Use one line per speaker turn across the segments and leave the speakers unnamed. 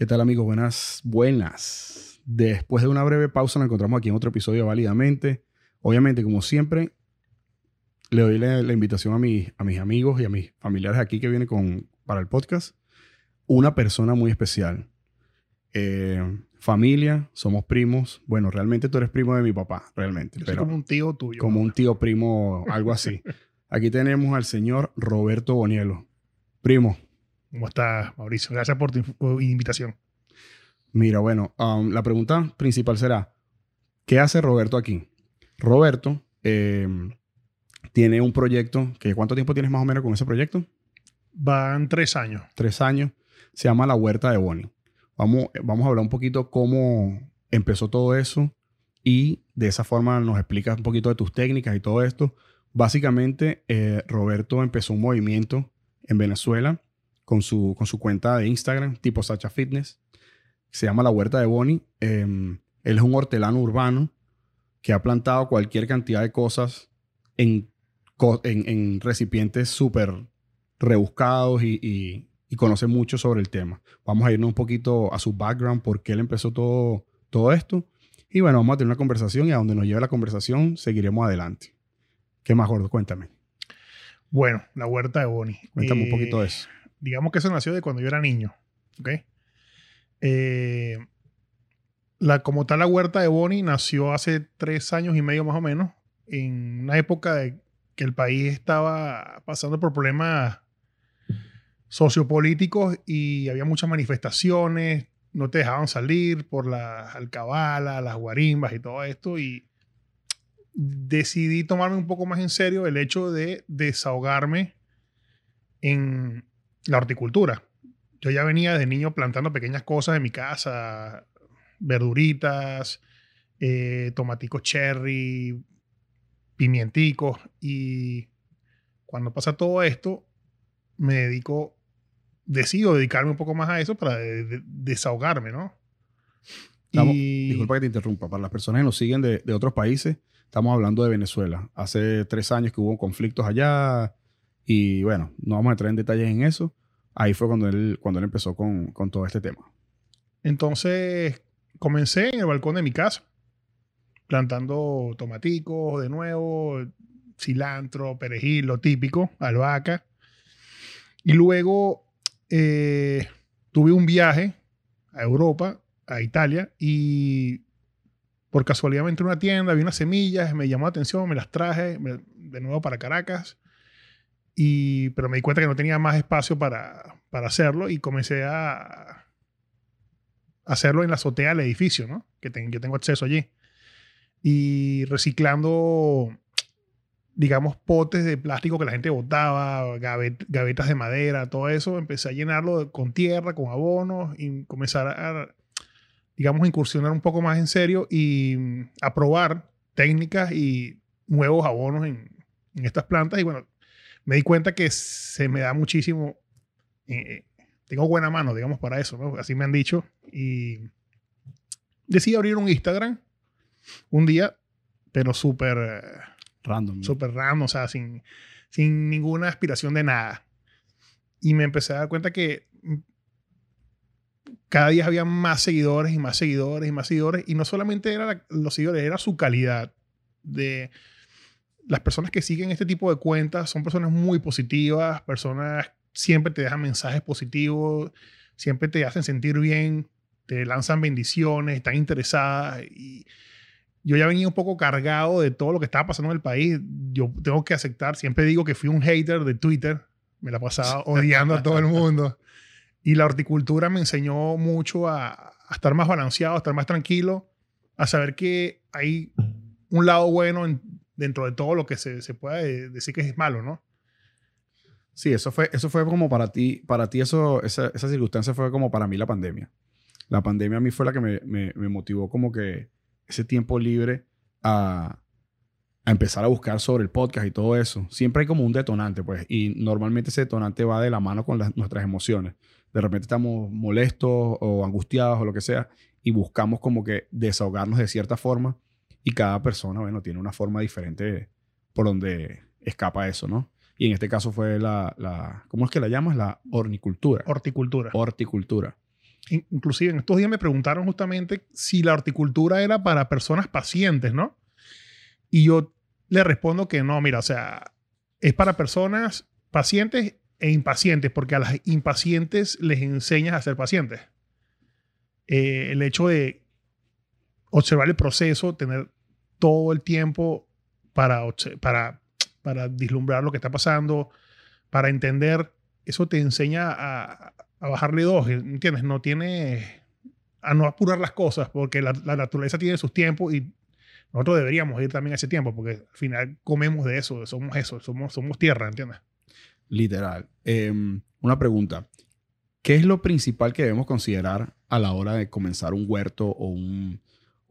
¿Qué tal amigos? Buenas, buenas. Después de una breve pausa nos encontramos aquí en otro episodio Válidamente. Obviamente, como siempre, le doy la, la invitación a, mis- a mis amigos y a mis familiares aquí que vienen con, para el podcast. Una persona muy especial. Eh, familia, somos primos. Bueno, realmente tú eres primo de mi papá, realmente.
Yo soy
pero
como un tío tuyo.
como un tío primo, algo así. Aquí tenemos al señor Roberto Bonielo. Primo,
¿Cómo estás, Mauricio? Gracias por tu invitación.
Mira, bueno, um, la pregunta principal será, ¿qué hace Roberto aquí? Roberto eh, tiene un proyecto, que ¿cuánto tiempo tienes más o menos con ese proyecto?
Van tres años.
Tres años. Se llama La Huerta de Bonnie. Vamos, vamos a hablar un poquito cómo empezó todo eso y de esa forma nos explicas un poquito de tus técnicas y todo esto. Básicamente, eh, Roberto empezó un movimiento en Venezuela con su, con su cuenta de Instagram, tipo Sacha Fitness. Se llama La Huerta de Bonnie. Eh, él es un hortelano urbano que ha plantado cualquier cantidad de cosas en, en, en recipientes súper rebuscados y, y- y conoce mucho sobre el tema. Vamos a irnos un poquito a su background, por qué él empezó todo, todo esto. Y bueno, vamos a tener una conversación y a donde nos lleve la conversación seguiremos adelante. ¿Qué más, Gordo? Cuéntame.
Bueno, la huerta de Bonnie.
Cuéntame un
Eh,
poquito de eso.
Digamos que eso nació de cuando yo era niño. ¿Ok? Eh, la, como tal, la huerta de Bonnie nació hace tres años y medio más o menos, en una época de que el país estaba pasando por problemas sociopolíticos y había muchas manifestaciones, no te dejaban salir por las alcabalas, las guarimbas y todo esto y decidí tomarme un poco más en serio el hecho de desahogarme en la horticultura. Yo ya venía de niño plantando pequeñas cosas en mi casa, verduritas, eh, tomaticos cherry, pimienticos y cuando pasa todo esto me dedico, decido dedicarme un poco más a eso para de- de- desahogarme, ¿no?
Estamos-
Y-
Disculpa que te interrumpa. Para las personas que nos siguen de, de otros países, estamos hablando de Venezuela. Hace tres años que hubo conflictos allá y bueno, no vamos a entrar en detalles en eso. Ahí fue cuando él, cuando él empezó con, con todo este tema.
Entonces comencé en el balcón de mi casa, plantando tomaticos de nuevo, cilantro, perejil, lo típico, albahaca. Y luego eh, tuve un viaje a Europa, a Italia, y por casualidad me entré a una tienda, vi unas semillas, me llamó la atención, me las traje de nuevo para Caracas. Y, pero me di cuenta que no tenía más espacio para, para hacerlo y comencé a, hacerlo en la azotea del edificio, ¿no? Que ten- yo tengo acceso allí. Y reciclando, digamos, potes de plástico que la gente botaba, gavet- gavetas de madera, todo eso, empecé a llenarlo con tierra, con abonos y comenzar a, digamos, incursionar un poco más en serio y mm, a probar técnicas y nuevos abonos en, en estas plantas. Y bueno, me di cuenta que se me da muchísimo. eh, tengo buena mano, digamos, para eso, ¿no? Así me han dicho. Y decidí abrir un Instagram un día, pero súper
Random.
súper random, o sea, sin, sin ninguna aspiración de nada. Y me empecé a dar cuenta que cada día había más seguidores y más seguidores y más seguidores. Y no solamente eran los seguidores, era su calidad. De las personas que siguen este tipo de cuentas son personas muy positivas, personas siempre te dejan mensajes positivos, siempre te hacen sentir bien, te lanzan bendiciones, están interesadas. Y yo ya venía un poco cargado de todo lo que estaba pasando en el país. Yo tengo que aceptar, siempre digo que fui un hater de Twitter, me la pasaba odiando a todo el mundo. Y la horticultura me enseñó mucho a, a estar más balanceado, a estar más tranquilo, a saber que hay un lado bueno en- dentro de todo lo que se, se puede decir que es malo, ¿no?
Sí, eso fue, eso fue como para ti, para ti eso, esa, esa circunstancia fue como para mí la pandemia. La pandemia a mí fue la que me, me- me motivó como que ese tiempo libre a, a empezar a buscar sobre el podcast y todo eso. Siempre hay como un detonante, pues, y normalmente ese detonante va de la mano con las- nuestras emociones. De repente estamos molestos o angustiados o lo que sea y buscamos como que desahogarnos de cierta forma y cada persona, bueno, tiene una forma diferente por donde escapa eso, ¿no? Y en este caso fue la, la ¿cómo es que la llamas? La hornicultura.
Horticultura.
Horticultura.
in- inclusive en estos días me preguntaron justamente si la horticultura era para personas pacientes, ¿no? Y yo le respondo que no, mira, o sea, es para personas pacientes e impacientes, porque a las impacientes les enseñas a ser pacientes. Eh, el hecho de observar el proceso, tener todo el tiempo para, para, para vislumbrar lo que está pasando, para entender, eso te enseña a, a bajarle dos, ¿entiendes? No tiene a no apurar las cosas, porque la, la naturaleza tiene sus tiempos y nosotros deberíamos ir también a ese tiempo, porque al final comemos de eso, somos eso, somos, somos tierra, ¿entiendes?
Literal. Em, una pregunta. ¿Qué es lo principal que debemos considerar a la hora de comenzar un huerto o un...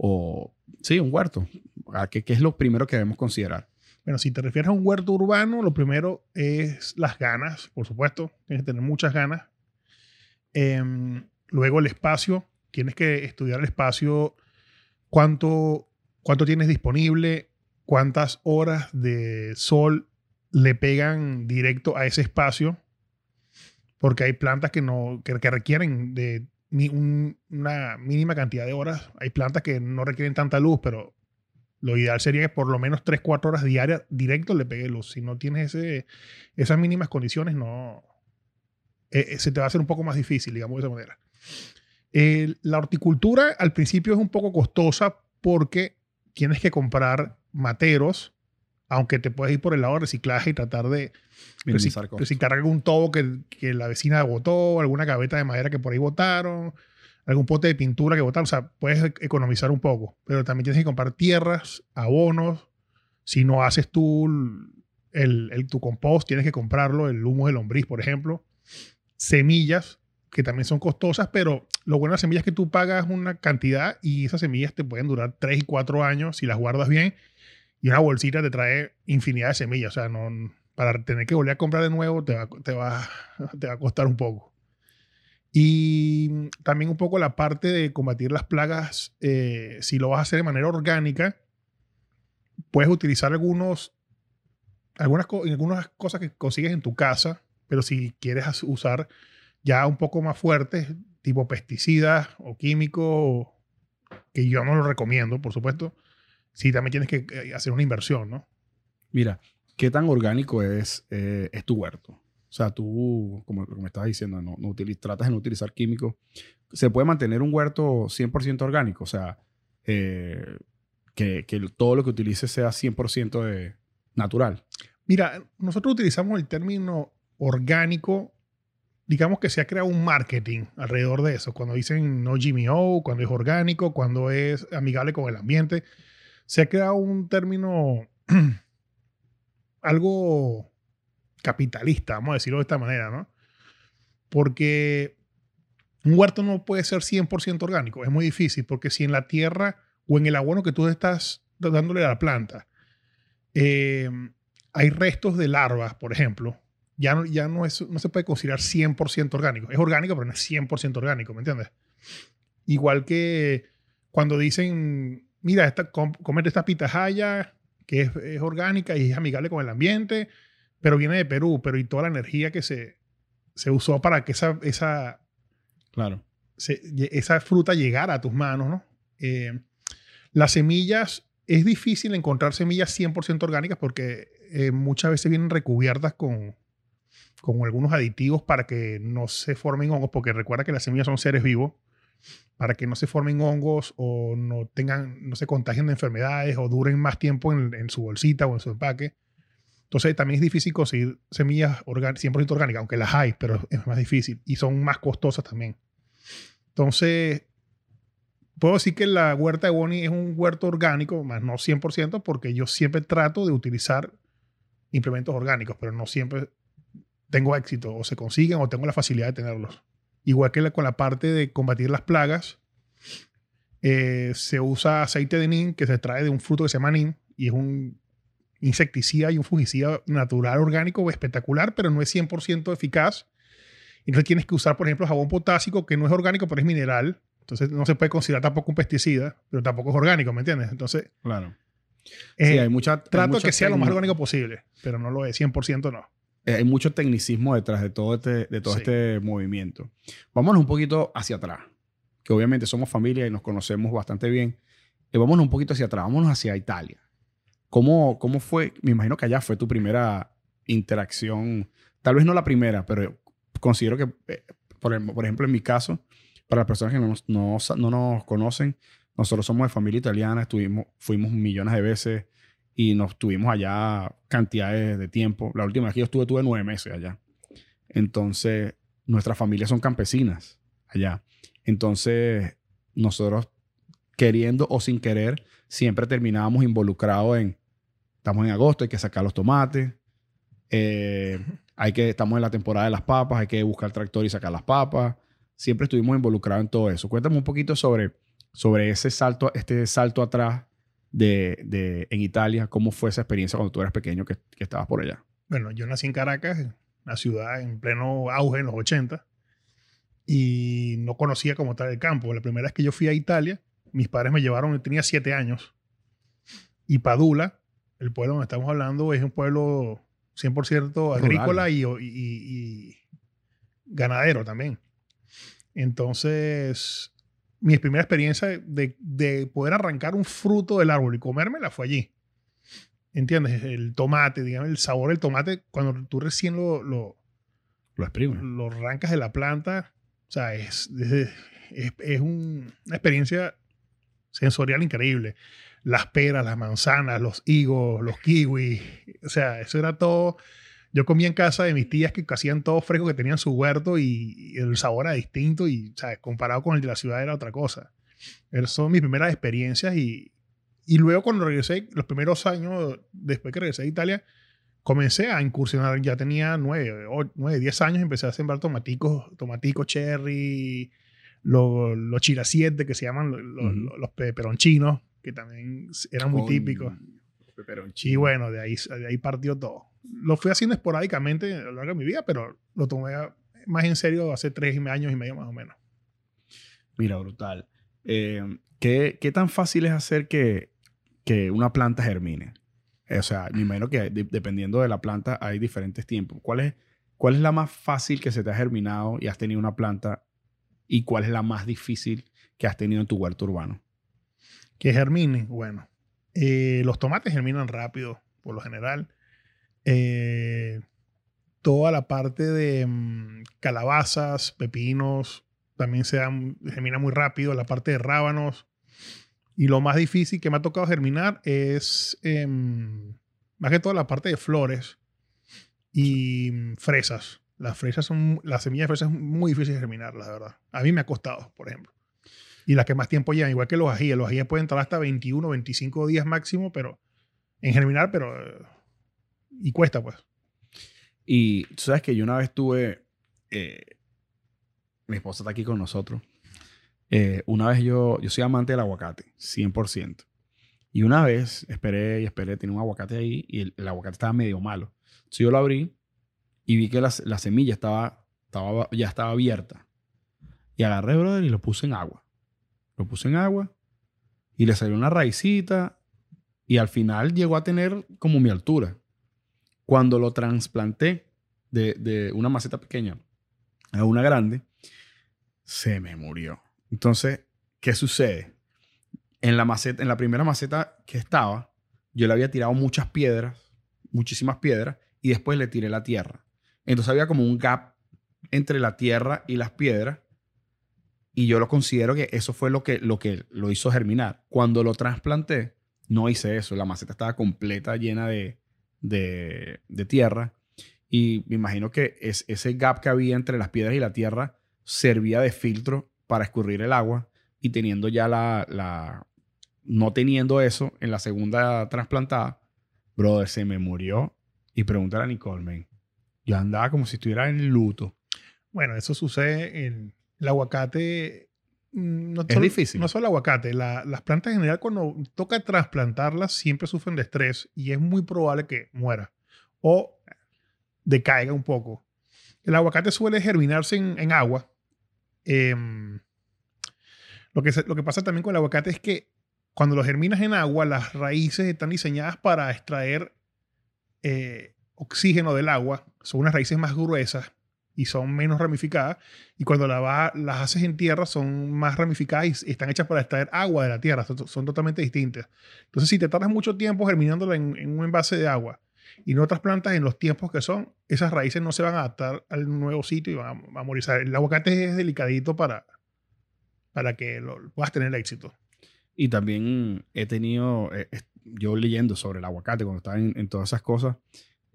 O, sí, un huerto. ¿A ¿Qué, ¿Qué es lo primero que debemos considerar?
Bueno, si te refieres a un huerto urbano, lo primero es las ganas, por supuesto. Tienes que tener muchas ganas. Em, luego el espacio. Tienes que estudiar el espacio, cuánto, cuánto tienes disponible, cuántas horas de sol le pegan directo a ese espacio. Porque hay plantas que, no, que, requieren de un- una mínima cantidad de horas. Hay plantas que no requieren tanta luz, pero lo ideal sería que por lo menos 3, 4 horas diarias directo le pegue luz. Si no tienes ese, esas mínimas condiciones, no. eh, eh, se te va a hacer un poco más difícil, digamos de esa manera. El- la horticultura al principio es un poco costosa porque tienes que comprar materos, aunque te puedes ir por el lado de reciclaje y tratar de
Minimizar
reci-
costos.
reciclar algún tobo que, que la vecina botó, alguna gaveta de madera que por ahí botaron, algún pote de pintura que botaron. O sea, puedes e- economizar un poco, pero también tienes que comprar tierras, abonos. Si no haces tú el, el- tu compost, tienes que comprarlo, el humo de lombriz, por ejemplo. Semillas, que también son costosas, pero lo bueno de las semillas es que tú pagas una cantidad y esas semillas te pueden durar 3 y 4 años si las guardas bien. Y una bolsita te trae infinidad de semillas. O sea, no, para tener que volver a comprar de nuevo te va, te va, te va a costar un poco. Y también un poco la parte de combatir las plagas, eh, si lo vas a hacer de manera orgánica, puedes utilizar algunos, algunas, algunas cosas que consigues en tu casa, pero si quieres usar ya un poco más fuertes, tipo pesticidas o químicos, que yo no lo recomiendo, por supuesto, sí también tienes que eh, hacer una inversión, ¿no?
Mira, ¿qué tan orgánico es, eh, es tu huerto? O sea, tú, como, como me estabas diciendo, no, no tratas de no utilizar químicos. ¿Se puede mantener un huerto 100% orgánico? O sea, eh, que, que todo lo que utilices sea 100% de natural.
Mira, nosotros utilizamos el término orgánico, digamos que se ha creado un marketing alrededor de eso. Cuando dicen no GMO, cuando es orgánico, cuando es amigable con el ambiente, se ha creado un término algo capitalista, vamos a decirlo de esta manera, ¿no? Porque un huerto no puede ser 100% orgánico, es muy difícil, porque si en la tierra o en el abono que tú estás dándole a la planta, eh, hay restos de larvas, por ejemplo, ya no, ya no, no se puede considerar 100% orgánico. Es orgánico, pero no es 100% orgánico, ¿me entiendes? Igual que cuando dicen, mira, esta, com- comete esta pitahaya que es, es orgánica y es amigable con el ambiente, pero viene de Perú, pero y toda la energía que se, se usó para que esa, esa,
Claro.
se- esa fruta llegara a tus manos, ¿no? Eh, las semillas, es difícil encontrar semillas 100% orgánicas porque eh, muchas veces vienen recubiertas con, con algunos aditivos para que no se formen hongos, porque recuerda que las semillas son seres vivos, para que no se formen hongos o no tengan, no se contagien de enfermedades o duren más tiempo en, en su bolsita o en su empaque. Entonces también es difícil conseguir semillas orgán- 100% orgánicas, aunque las hay, pero es más difícil y son más costosas también. Entonces, puedo decir que la huerta de Bonnie es un huerto orgánico, más no 100%, porque yo siempre trato de utilizar implementos orgánicos, pero no siempre tengo éxito, o se consiguen, o tengo la facilidad de tenerlos. Igual que la- con la parte de combatir las plagas, eh, se usa aceite de nin que se extrae de un fruto que se llama nin y es un insecticida y un fungicida natural orgánico espectacular, pero no es 100% eficaz. Entonces tienes que usar, por ejemplo, jabón potásico, que no es orgánico, pero es mineral. Entonces no se puede considerar tampoco un pesticida, pero tampoco es orgánico, ¿me entiendes? Entonces,
Claro.
eh,
sí, hay mucha. hay
trato
mucha
que sea lo más orgánico posible, pero no lo es, 100% no.
Eh, hay mucho tecnicismo detrás de todo este, de todo
Sí.
este movimiento. Vámonos un poquito hacia atrás, que obviamente somos familia y nos conocemos bastante bien. Y vámonos un poquito hacia atrás, vámonos hacia Italia. ¿Cómo, ¿Cómo fue? Me imagino que allá fue tu primera interacción, tal vez no la primera, pero considero que, eh, por, em- por ejemplo, en mi caso, para las personas que no no, no nos conocen, nosotros somos de familia italiana, estuvimos, fuimos millones de veces y nos tuvimos allá cantidades de tiempo. La última vez que yo estuve, tuve nueve meses allá. Entonces, nuestras familias son campesinas allá. Entonces, nosotros, queriendo o sin querer, siempre terminábamos involucrados en, estamos en agosto, hay que sacar los tomates, eh, hay que, estamos en la temporada de las papas, hay que buscar el tractor y sacar las papas. Siempre estuvimos involucrados en todo eso. Cuéntame un poquito sobre, sobre ese salto, este salto atrás de, de- en Italia. ¿Cómo fue esa experiencia cuando tú eras pequeño que, que estabas por allá?
Bueno, yo nací en Caracas, una ciudad en pleno auge en los 80, y no conocía como tal el campo. La primera vez que yo fui a Italia, mis padres me llevaron, yo tenía siete años, y Padula, el pueblo donde estamos hablando, es un pueblo 100% agrícola y, y- y ganadero también. Entonces, mi primera experiencia de, de poder arrancar un fruto del árbol y comérmela fue allí. ¿Entiendes? El tomate, digamos, el sabor del tomate, cuando tú recién lo, lo,
Lo exprimes.
lo arrancas de la planta, o sea, es, es, es- es un- una experiencia sensorial increíble. Las peras, las manzanas, los higos, los kiwis, o sea, eso era todo. Yo comía en casa de mis tías que hacían todo fresco, que tenían su huerto y, y el sabor era distinto y, o sea, comparado con el de la ciudad era otra cosa. Esas son mis primeras experiencias y, y luego cuando regresé, los primeros años después que regresé a Italia, comencé a incursionar, ya tenía nueve, o- nueve, diez años, empecé a sembrar tomaticos, tomaticos cherry, los, los chirasiete que se llaman lo- lo-
Ujú.
los peperonchinos, que también eran muy
Con
típicos.
Peperoncino.
Y bueno, de ahí, de ahí partió todo. Lo fui haciendo esporádicamente a lo largo de mi vida, pero lo tomé más en serio hace tres años y medio más o menos.
Mira, brutal. Eh, ¿qué, qué tan fácil es hacer que, que una planta germine? O sea, me imagino que de- dependiendo de la planta hay diferentes tiempos. ¿Cuál es, ¿Cuál es la más fácil que se te ha germinado y has tenido una planta? ¿Y cuál es la más difícil que has tenido en tu huerto urbano?
Que germine, bueno. Eh, los tomates germinan rápido, por lo general. Eh, toda la parte de mm, calabazas, pepinos, también se dan- germina muy rápido. La parte de rábanos. Y lo más difícil que me ha tocado germinar es em, más que todo la parte de flores y mm, fresas. Las fresas son, las semillas de fresas es muy difícil de germinar, la verdad. A mí me ha costado, por ejemplo. Y las que más tiempo llevan, igual que los ajíes. Los ajíes pueden tardar hasta 21, 25 días máximo, pero en germinar, pero... eh, y cuesta, pues.
Y tú sabes que yo una vez tuve, eh, mi esposa está aquí con nosotros, Eh, una vez yo, yo soy amante del aguacate, 100%. Y una vez esperé y esperé, tenía un aguacate ahí y el, el aguacate estaba medio malo. Entonces yo lo abrí y vi que la, la semilla estaba, estaba, ya estaba abierta. Y agarré, brother, y lo puse en agua. Lo puse en agua y le salió una raicita y al final llegó a tener como mi altura. Cuando lo trasplanté de, de una maceta pequeña a una grande, se me murió. Entonces, ¿qué sucede? En la maceta, en la primera maceta que estaba, yo le había tirado muchas piedras, muchísimas piedras, y después le tiré la tierra. Entonces había como un gap entre la tierra y las piedras, y yo lo considero que eso fue lo que lo, que lo hizo germinar. Cuando lo trasplanté, no hice eso. La maceta estaba completa, llena de, de, tierra. Y me imagino que es, ese gap que había entre las piedras y la tierra servía de filtro para escurrir el agua. Y teniendo ya la, la- No teniendo eso en la segunda trasplantada, brother, se me murió. Y pregúntale a Nicole, man. Yo andaba como si estuviera en luto.
Bueno, eso sucede en el aguacate. mm, No
Es
solo-
difícil.
No solo el aguacate, la- las plantas en general cuando toca trasplantarlas siempre sufren de estrés y es muy probable que muera o decaiga un poco. El aguacate suele germinarse en, en agua. Em, lo, que se- lo que pasa también con el aguacate es que cuando lo germinas en agua, las raíces están diseñadas para extraer eh, oxígeno del agua, son unas raíces más gruesas y son menos ramificadas. Y cuando la va- las haces en tierra, son más ramificadas y están hechas para extraer agua de la tierra. Son, son totalmente distintas. Entonces, si te tardas mucho tiempo germinándola en, en un envase de agua y no otras plantas en los tiempos que son, esas raíces no se van a adaptar al nuevo sitio y van a, a morir. El aguacate es delicadito para, para que lo, puedas tener éxito.
Y también he tenido, eh, yo leyendo sobre el aguacate, cuando estaba en, en todas esas cosas,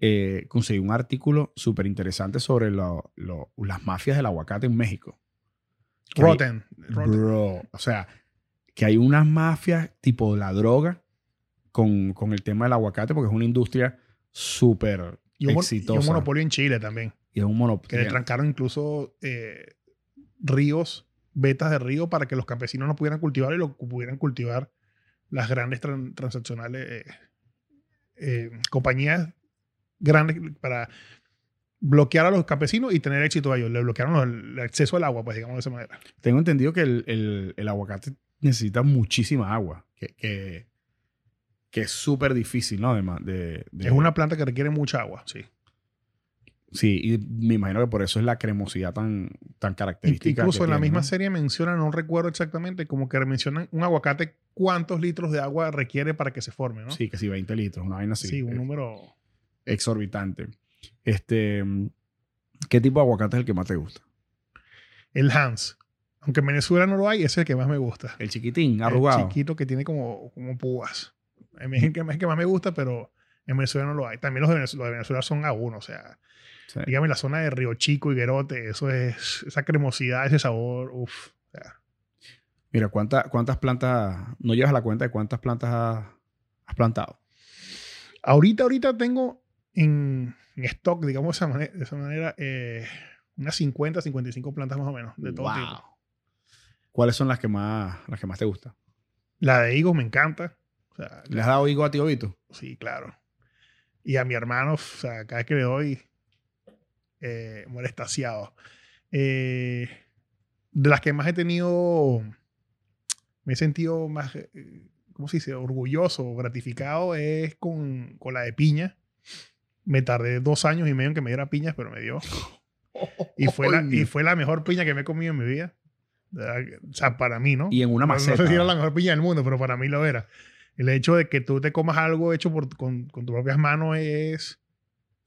eh, conseguí un artículo súper interesante sobre lo- lo- las mafias del aguacate en México. Hay-
Rotten.
Bro, o sea, que hay unas mafias tipo la droga con, con el tema del aguacate, porque es una industria súper
mon- y
exitosa.
un monopolio en Chile también.
Y es un
Que le
monopolio.
trancaron incluso eh, ríos, vetas de río para que los campesinos no pudieran cultivar y lo pudieran cultivar las grandes tran- transaccionales, eh, eh, compañías grandes para bloquear a los campesinos y tener éxito a ellos. Le bloquearon el acceso al agua, pues digamos de esa manera.
Tengo entendido que el, el- el aguacate necesita muchísima agua, que, que, que es súper difícil, ¿no? Además de, de-
Es una planta que requiere mucha agua, sí.
Sí, y me imagino que por eso es la cremosidad tan, tan característica.
Incluso en la misma
¿no?
serie mencionan, no recuerdo exactamente, como que mencionan un aguacate, cuántos litros de agua requiere para que se forme, ¿no?
Sí, que sí, 20 litros, una vaina así.
Sí, un número.
Exorbitante. Este, ¿Qué tipo de aguacate es el que más te gusta?
El Hans. Aunque en Venezuela no lo hay, ese es el que más me gusta.
El chiquitín,
El
arrugado.
chiquito que tiene como, como púas. A mí es el que, es el que más me gusta, pero en Venezuela no lo hay. También los de Venezuela, los de Venezuela son a uno. O sea,
Sí.
dígame la zona de Río Chico y Guerote, eso es, esa cremosidad, ese sabor, uff.
Mira, ¿cuánta- ¿cuántas plantas, no llevas la cuenta de cuántas plantas has, has plantado?
Ahorita, ahorita tengo en, en stock, digamos de esa manera, de esa manera eh, unas 50, 55 plantas más o menos, de todo
Wow.
tipo.
¿Cuáles son las que más, las que más te gustan?
La de higos me encanta. O sea,
¿Le has dado higo a tío Vito?
Sí, claro. Y a mi hermano, o sea, cada vez que le doy, eh, muere extasiado. Eh, de las que más he tenido, me he sentido más, eh, ¿cómo se dice? Orgulloso, gratificado, es con, con la de piña. Me tardé dos años y medio en que me diera piñas, pero me dio. Y fue, la, y fue la mejor piña que me he comido en mi vida. O sea, para mí, ¿no?
Y en una
No-
maceta.
No sé si era la mejor piña del mundo, pero para mí lo era. El hecho de que tú te comas algo hecho por, con, con tus propias manos es.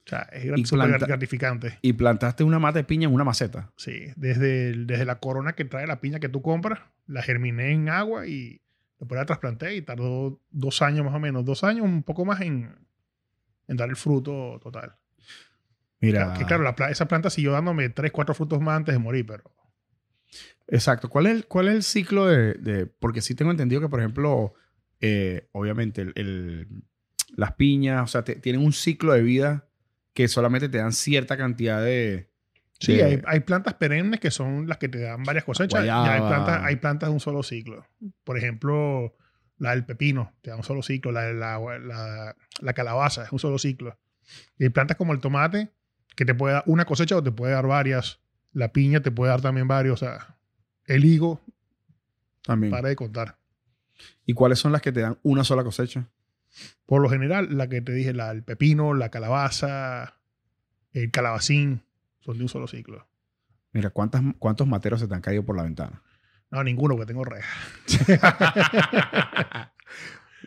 O sea, es
Y
súper
planta-
gratificante.
Y plantaste una mata de piña en una maceta.
Sí, desde, el- desde la corona que trae la piña que tú compras, la germiné en agua y después la trasplanté y tardó dos años más o menos, dos años, un poco más en, en dar el fruto total.
Mira.
Que claro, la pla- esa planta siguió dándome tres, cuatro frutos más antes de morir, pero
Exacto. ¿Cuál es el, cuál es el ciclo de, de- Porque sí tengo entendido que, por ejemplo, eh, obviamente el- el- las piñas, o sea, te- tienen un ciclo de vida que solamente te dan cierta cantidad de...
Sí,
de-
hay, hay plantas perennes que son las que te dan varias cosechas. Y hay plantas, hay plantas de un solo ciclo. Por ejemplo, la del pepino te da un solo ciclo. La, la, la, la calabaza es un solo ciclo. Y hay plantas como el tomate que te puede dar una cosecha o te puede dar varias. La piña te puede dar también varios. O sea, el higo,
También.
para de contar.
¿Y cuáles son las que te dan una sola cosecha?
Por lo general, la que te dije, la, el pepino, la calabaza, el calabacín, son de un solo ciclo.
Mira, ¿cuántas, ¿cuántos materos se te han caído por la ventana?
No, ninguno, porque tengo reja.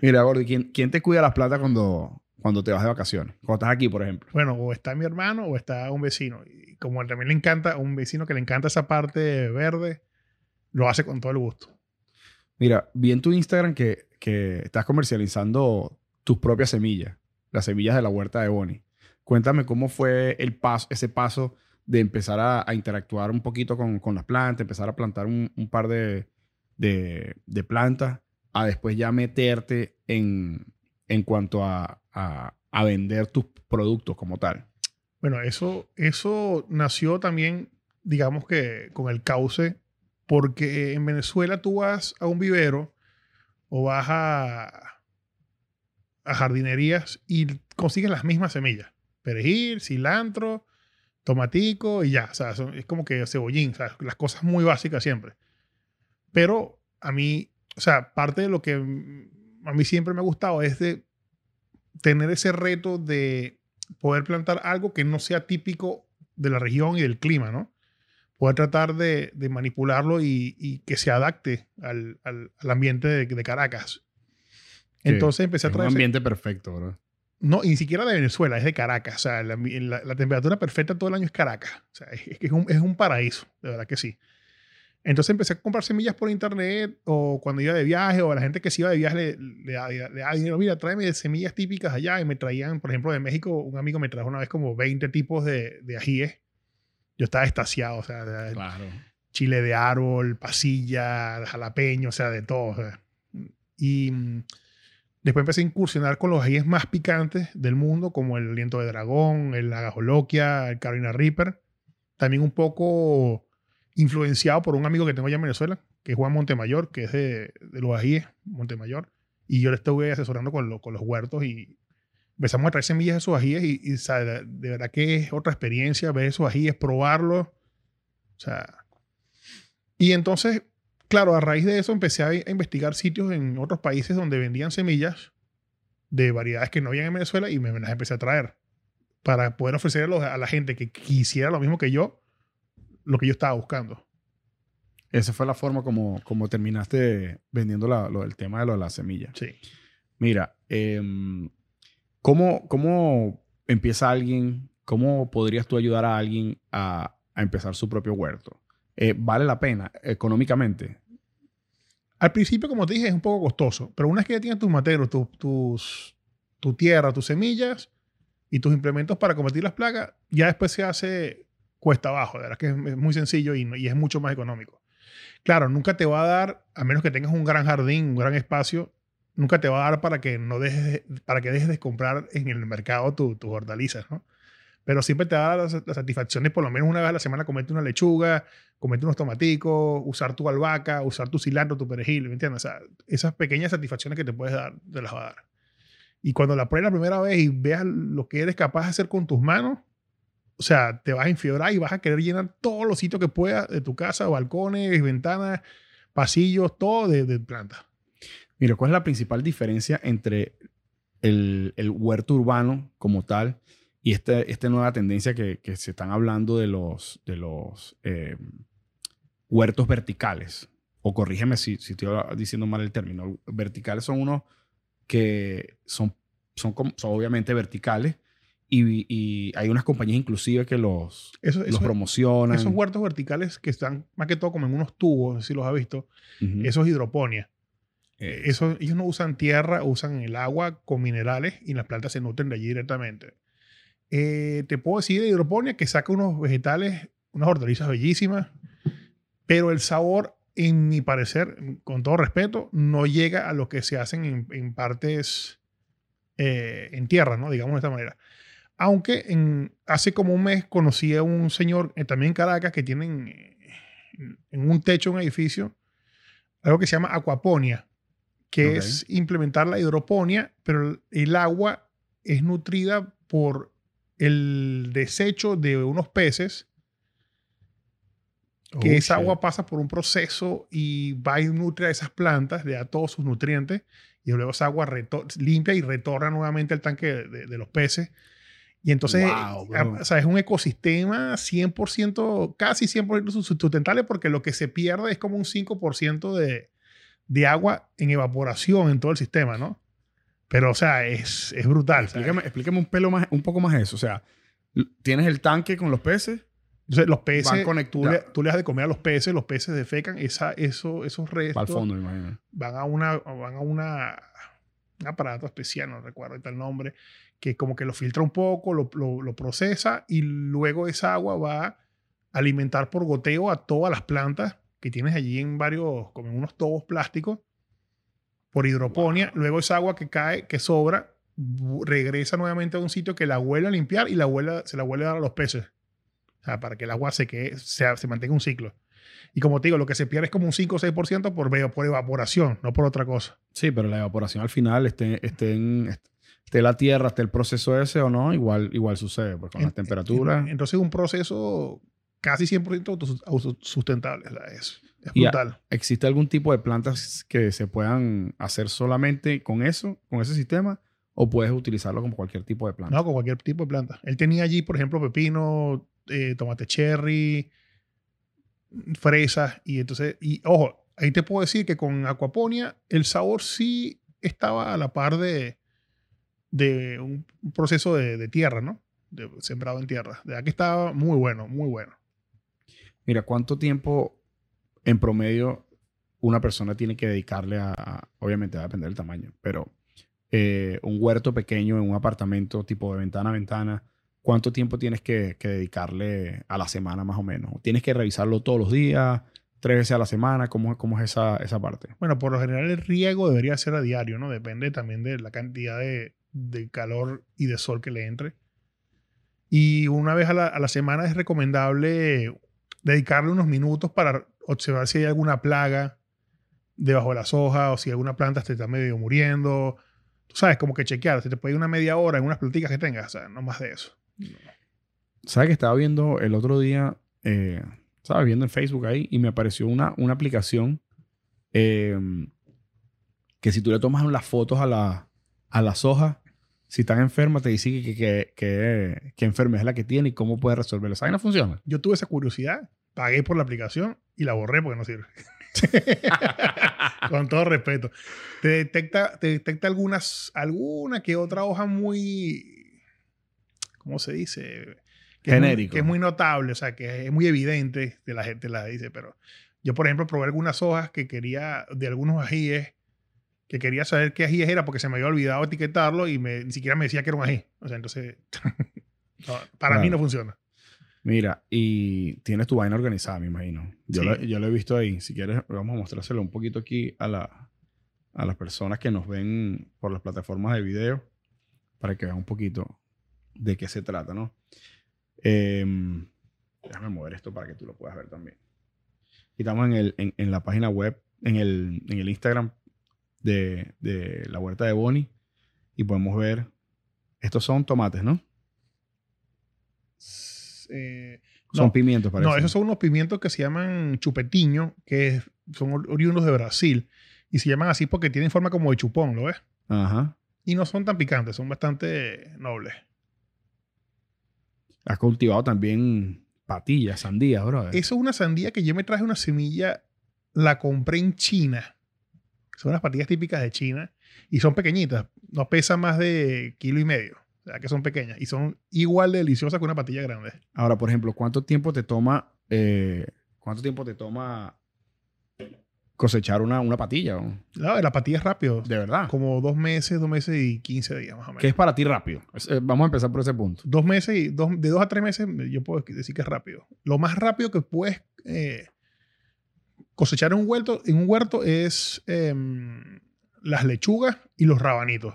Mira, Gordy, ¿quién, quién te cuida las plantas cuando, cuando te vas de vacaciones? Cuando estás aquí, por ejemplo.
Bueno, o está mi hermano o está un vecino. Y como a él también le encanta, un vecino que le encanta esa parte verde, lo hace con todo el gusto.
Mira, vi en tu Instagram que, que estás comercializando tus propias semillas, las semillas de la huerta de Bonnie. Cuéntame cómo fue el paso, ese paso de empezar a, a interactuar un poquito con, con las plantas, empezar a plantar un, un par de, de- plantas, a después ya meterte en, en cuanto a, a- a vender tus productos como tal.
Bueno, eso, eso nació también, digamos que con el cauce, porque en Venezuela tú vas a un vivero o vas a, a jardinerías y consigues las mismas semillas. Perejil, cilantro, tomatico y ya. O sea, son- es como que cebollín, o sea, las cosas muy básicas siempre. Pero a mí, o sea, parte de lo que a mí siempre me ha gustado es de tener ese reto de poder plantar algo que no sea típico de la región y del clima, ¿no? Poder tratar de, de manipularlo y, y, que se adapte al, al, al ambiente de, de, Caracas. Entonces empecé a
traer... un ambiente perfecto, bro.
No, ni siquiera de Venezuela, es de Caracas. O sea, la, la, la temperatura perfecta todo el año es Caracas. O sea, es, es, un, es un paraíso, de verdad que sí. Entonces empecé a comprar semillas por internet o cuando iba de viaje o a la gente que se iba de viaje le, le, daba dinero, mira, tráeme semillas típicas allá y me traían, por ejemplo, de México, un amigo me trajo una vez como 20 tipos de, de ajíes. Yo estaba estasiado, o sea,
claro.
chile de árbol, pasilla, jalapeño, o sea, de todo. O sea. Y después empecé a incursionar con los ajíes más picantes del mundo, como el aliento de dragón, el agajoloquia, el Carolina Reaper. También un poco influenciado por un amigo que tengo allá en Venezuela, que es Juan Montemayor, que es de, de los ajíes, Montemayor. Y yo le estuve asesorando con, lo, con los huertos y empezamos a traer semillas de esos ajíes y, y de verdad que es otra experiencia ver esos ajíes, probarlos. O sea, y entonces, claro, a raíz de eso empecé a, investigar sitios en otros países donde vendían semillas de variedades que no habían en Venezuela y me, las empecé a traer para poder ofrecerlos a la gente que quisiera lo mismo que yo, lo que yo estaba buscando.
Esa fue la forma como, como terminaste vendiendo la, lo, el tema de lo de la semilla.
Sí.
Mira, eh, ¿cómo, ¿cómo empieza alguien, cómo podrías tú ayudar a alguien a, a empezar su propio huerto? Eh, ¿Vale la pena económicamente?
Al principio, como te dije, es un poco costoso, pero una vez que ya tienes tus materos, tu, tus, tu tierra, tus semillas y tus implementos para combatir las plagas, ya después se hace cuesta abajo. De verdad que es, muy sencillo y, y, es mucho más económico. Claro, nunca te va a dar, a menos que tengas un gran jardín, un gran espacio, nunca te va a dar para que no dejes, para que dejes de comprar en el mercado tus tu hortalizas, ¿no? Pero siempre te da la, la, por lo menos una vez a la semana comerte una lechuga, comerte unos tomaticos, usar tu albahaca, usar tu cilantro, tu perejil, ¿me entiendes? O sea, esas pequeñas satisfacciones que te puedes dar, te las va a dar. Y cuando la pruebes la primera vez y veas lo que eres capaz de hacer con tus manos, o sea, te vas a enfiorar y vas a querer llenar todos los sitios que puedas de tu casa, balcones, ventanas, pasillos, todo de, de plantas.
Mira, ¿cuál es la principal diferencia entre el, el huerto urbano como tal y esta este nueva tendencia que, que, se están hablando de los, de los eh, huertos verticales? O corrígeme si, si estoy diciendo mal el término. Verticales son unos que son, son, son obviamente verticales, y, y, hay unas compañías inclusive que los,
eso,
los
eso,
promocionan.
Esos huertos verticales que están más que todo como en unos tubos, si los has visto, uh -huh. eso es hidroponía. Eh. Eso, ellos no usan tierra, usan el agua con minerales y las plantas se nutren de allí directamente. Eh, te puedo decir de hidroponía que saca unos vegetales, unas hortalizas bellísimas, pero el sabor, en mi parecer, con todo respeto, no llega a lo que se hacen en, en partes eh, en tierra, ¿no? Digamos de esta manera. Aunque en, hace como un mes conocí a un señor eh, también en Caracas que tienen eh, en un techo un edificio algo que se llama acuaponia, que okay. es implementar la hidroponía, pero el agua es nutrida por el desecho de unos peces, que oh, esa shit. agua pasa por un proceso y va y nutre a esas plantas, le da todos sus nutrientes, y luego esa agua limpia y retorna nuevamente al tanque de, de, de los peces. Y entonces, wow, o sea, es un ecosistema 100%, casi 100% sustentable porque lo que se pierde es como un 5% de, de agua en evaporación en todo el sistema, ¿no? Pero, o sea, es, es brutal.
Explícame, explícame un, pelo más, un poco más eso. O sea, tienes el tanque con los peces.
Entonces, los peces, tú le, tú le, das de comer a los peces, los peces defecan, esa, eso, esos restos.
Al fondo, me imagino.
Van a una, van a una, un aparato especial, no recuerdo el nombre, que como que lo filtra un poco, lo, lo, lo, procesa y luego esa agua va a alimentar por goteo a todas las plantas que tienes allí en varios, como en unos tobos plásticos, por hidroponía. Wow. Luego esa agua que cae, que sobra, regresa nuevamente a un sitio que la vuelve a limpiar y la vuelve, se la vuelve a dar a los peces. O sea, para que el agua se, quede, se, se mantenga un ciclo. Y como te digo, lo que se pierde es como un 5 o 6% por, por evaporación, no por otra cosa.
Sí, pero la evaporación al final esté, esté en, esté la tierra, esté el proceso ese o no, igual, igual sucede, pues con en, las temperaturas.
entonces, un proceso casi 100% autosustentable. Es, es brutal.
¿Existe algún tipo de plantas que se puedan hacer solamente con eso, con ese sistema? ¿O puedes utilizarlo como cualquier tipo de planta?
No, con cualquier tipo de planta. Él tenía allí, por ejemplo, pepino, eh, tomate cherry, fresas. Y entonces, y ojo, ahí te puedo decir que con aquaponia el sabor sí estaba a la par de, de un proceso de, de tierra, ¿no? De, sembrado en tierra. De aquí estaba muy bueno, muy bueno.
Mira, ¿cuánto tiempo en promedio una persona tiene que dedicarle a, obviamente va a depender del tamaño, pero eh, un huerto pequeño en un apartamento tipo de ventana a ventana, ¿cuánto tiempo tienes que, que, dedicarle a la semana más o menos? ¿Tienes que revisarlo todos los días, tres veces a la semana? ¿Cómo, cómo es esa, esa parte?
Bueno, por lo general el riego debería ser a diario, ¿no? Depende también de la cantidad de, de calor y de sol que le entre. Y una vez a la, a la semana es recomendable dedicarle unos minutos para observar si hay alguna plaga debajo de las hojas o si alguna planta se está medio muriendo. Tú sabes, como que chequear. Si te puede ir una media hora en unas plantitas que tengas, o no más de eso.
¿Sabes que estaba viendo el otro día? Eh, estaba viendo en Facebook ahí y me apareció una, una aplicación eh, que si tú le tomas las fotos a, la, a las hojas, si están enfermas, te dice que, que, que, que enfermedad es la que tiene y cómo puede resolverlo. ¿Sabes? No funciona.
Yo tuve esa curiosidad, pagué por la aplicación y la borré porque no sirve. Con todo respeto. Te detecta, te detecta algunas, alguna que otra hoja muy, ¿cómo se dice? Que
Genérico.
Es muy, que es muy notable, o sea, que es muy evidente que la gente la dice, pero yo, por ejemplo, probé algunas hojas que quería, de algunos ajíes, que quería saber qué ajíes era porque se me había olvidado etiquetarlo y me, ni siquiera me decía que era un ají. O sea, entonces, no, para
Claro.
mí no funciona.
Mira, y tienes tu vaina organizada, me imagino. Yo,
Sí.
lo, yo lo he visto ahí. Si quieres, vamos a mostrárselo un poquito aquí a, la, a las personas que nos ven por las plataformas de video para que vean un poquito de qué se trata, ¿no? Em, déjame mover esto para que tú lo puedas ver también. Y estamos en, el, en, en la página web, en el, en el Instagram de, de la huerta de Bonnie y podemos ver, estos son tomates, ¿no?
Eh,
Son
no,
pimientos, parece.
No, esos son unos pimientos que se llaman chupetiño, que son or- oriundos de Brasil. Y se llaman así porque tienen forma como de chupón, ¿lo ves?
Ajá.
Y no son tan picantes, son bastante nobles.
Has cultivado también patillas, sandías, bro.
Eso es una sandía que yo me traje una semilla, la compré en China. Son las patillas típicas de China y son pequeñitas, no pesan más de kilo y medio. O sea, que son pequeñas y son igual de deliciosas que una patilla grande.
Ahora, por ejemplo, ¿cuánto tiempo te toma, eh, cuánto tiempo te toma cosechar una, una patilla? bro?
La, la patilla es rápido,
De verdad.
como dos meses, dos meses y quince días más o menos.
¿Qué es para ti rápido? Eh, vamos a empezar por ese punto.
Dos meses y dos, de dos a tres meses, yo puedo decir que es rápido. Lo más rápido que puedes eh, cosechar en un huerto, en un huerto es em, las lechugas y los rabanitos.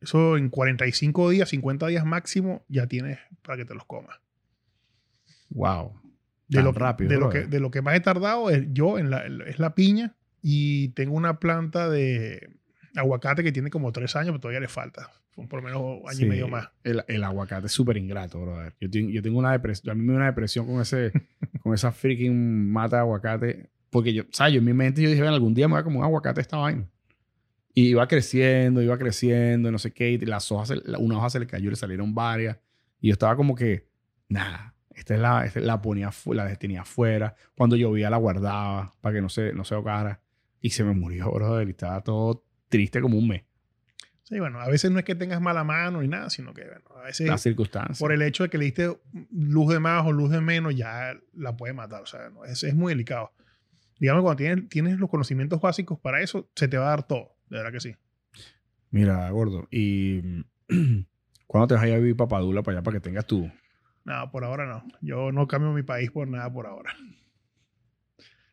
Eso en 45 días, 50 días máximo, ya tienes para que te los comas.
Wow.
De, lo,
rápido,
de, lo
brother.
que, de lo que más he tardado es yo en la, es la piña y tengo una planta de aguacate que tiene como tres años, pero todavía le falta. Por lo menos año
Sí,
y medio más.
El, el aguacate es súper ingrato, brother. Yo, tengo- yo tengo una depresión, a mí me da una depresión con ese, con esa freaking mata de aguacate. Porque yo, ¿sabes? Yo en mi mente yo dije, "Ven, algún día me voy a comer un aguacate esta vaina. Y iba creciendo, iba creciendo, no sé qué. Y las hojas, una hoja se le cayó, le salieron varias. Y yo estaba como que, nada, esta es la, esta la ponía, la tenía afuera. Cuando llovía la guardaba para que no se, no se ahogara. Y se me murió, brother. Y estaba todo triste como un mes.
Sí, bueno, a veces no es que tengas mala mano ni nada, sino que bueno, a veces
Las circunstancias.
por el hecho de que le diste luz de más o luz de menos, ya la puede matar. O sea, no, es, es muy delicado. Digamos, cuando tienes, tienes los conocimientos básicos para eso, se te va a dar todo. De verdad que sí.
Mira, gordo, y ¿cuándo te vas a ir a vivir Papadula para allá para que tengas tu...
No, por ahora no. Yo no cambio mi país por nada por ahora.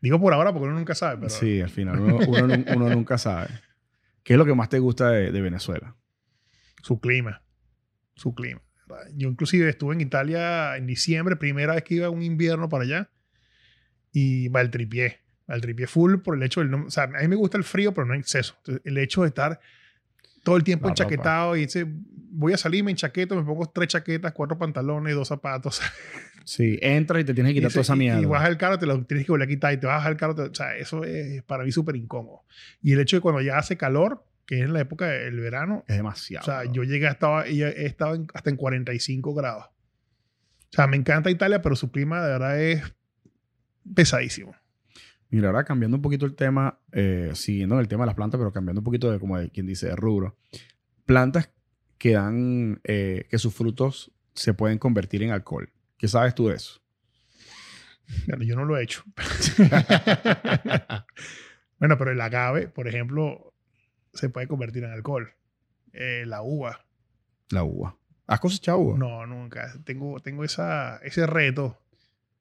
Digo por ahora porque uno nunca sabe, pero
Sí, al final uno, uno nun- uno nunca sabe. ¿Qué es lo que más te gusta de, de Venezuela?
su clima. Su clima. Yo inclusive estuve en Italia en diciembre, primera vez que iba un invierno para allá. Y Valtripié. Valtripié full por el hecho del... no- O sea, a mí me gusta el frío, pero no en exceso. Entonces, el hecho de estar todo el tiempo
La ropa.
enchaquetado y dice, voy a salir, me enchaqueto, me pongo tres chaquetas, cuatro pantalones, dos zapatos.
Sí, entras y te tienes que quitar
Y
toda esa
se- y-
mierda.
Y bajas el carro, te lo tienes que volver a quitar y te bajas al carro. te- o sea, eso es para mí súper incómodo. Y el hecho de cuando ya hace calor, que es la época del verano,
Es demasiado.
o sea,
bro.
yo llegué hasta, he estado en- hasta en 45 grados. O sea, me encanta Italia, pero su clima de verdad es pesadísimo.
Mira, ahora cambiando un poquito el tema, eh, siguiendo en el tema de las plantas, pero cambiando un poquito de, como de quien dice, de rubro. Plantas que dan, eh, que sus frutos se pueden convertir en alcohol. ¿Qué sabes tú de eso?
Bueno, yo no lo he hecho. bueno, pero el agave, por ejemplo, se puede convertir en alcohol. Eh, la uva.
La uva. ¿Has cosechado uva?
No, nunca. Tengo, tengo esa, ese reto.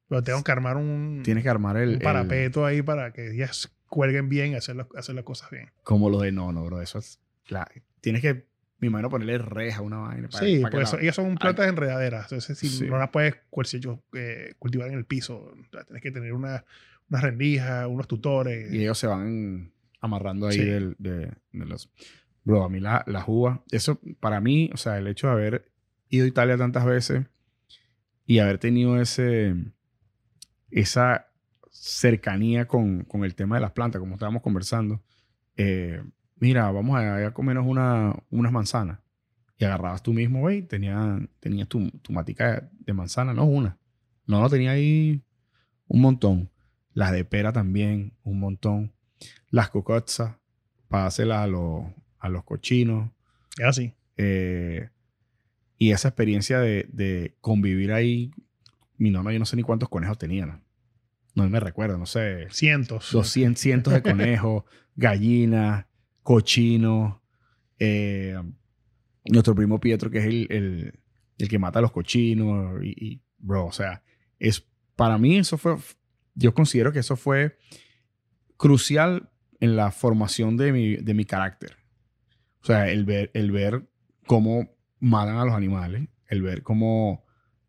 Pero tengo que armar un,
Tienes que armar el,
un
el-
parapeto ahí para que ellas cuelguen bien y hacer, las- hacer las cosas bien.
como los de nono, bro. Eso es. la- tienes que, me imagino, ponerle reja a una vaina. para-
sí,
para
pues
la-
ellas son plantas enredaderas. Entonces, si
Sí.
no las puedes eh, cultivar en el piso, tienes que tener una, unas rendijas, unos tutores.
Y ellos se van amarrando ahí
Sí.
del- de, de los... Bro, a mí la, las uvas, eso para mí, o sea, el hecho de haber ido a Italia tantas veces y haber tenido ese, esa cercanía con, con el tema de las plantas, como estábamos conversando, eh, mira, vamos a, a comernos una, unas manzanas. Y agarrabas tú mismo, güey, tenía, tenías tu, tu matica de, manzana, no una. No, no, tenía ahí un montón. Las de pera también, un montón. Las cocotzas, para dárselas a los, a los cochinos.
Así.
Eh, y esa experiencia de, de convivir ahí, mi nona, yo no sé ni cuántos conejos tenían. No me recuerdo, no sé,
Cientos.
200 cientos de conejos, gallinas, cochinos. eh, nuestro primo Pietro, que es el, el- el que mata a los cochinos. Y, y, bro, o sea, es, para mí eso fue, yo considero que eso fue crucial en la formación de mi, de mi carácter. O sea, el ver, el ver cómo matan a los animales, el ver cómo,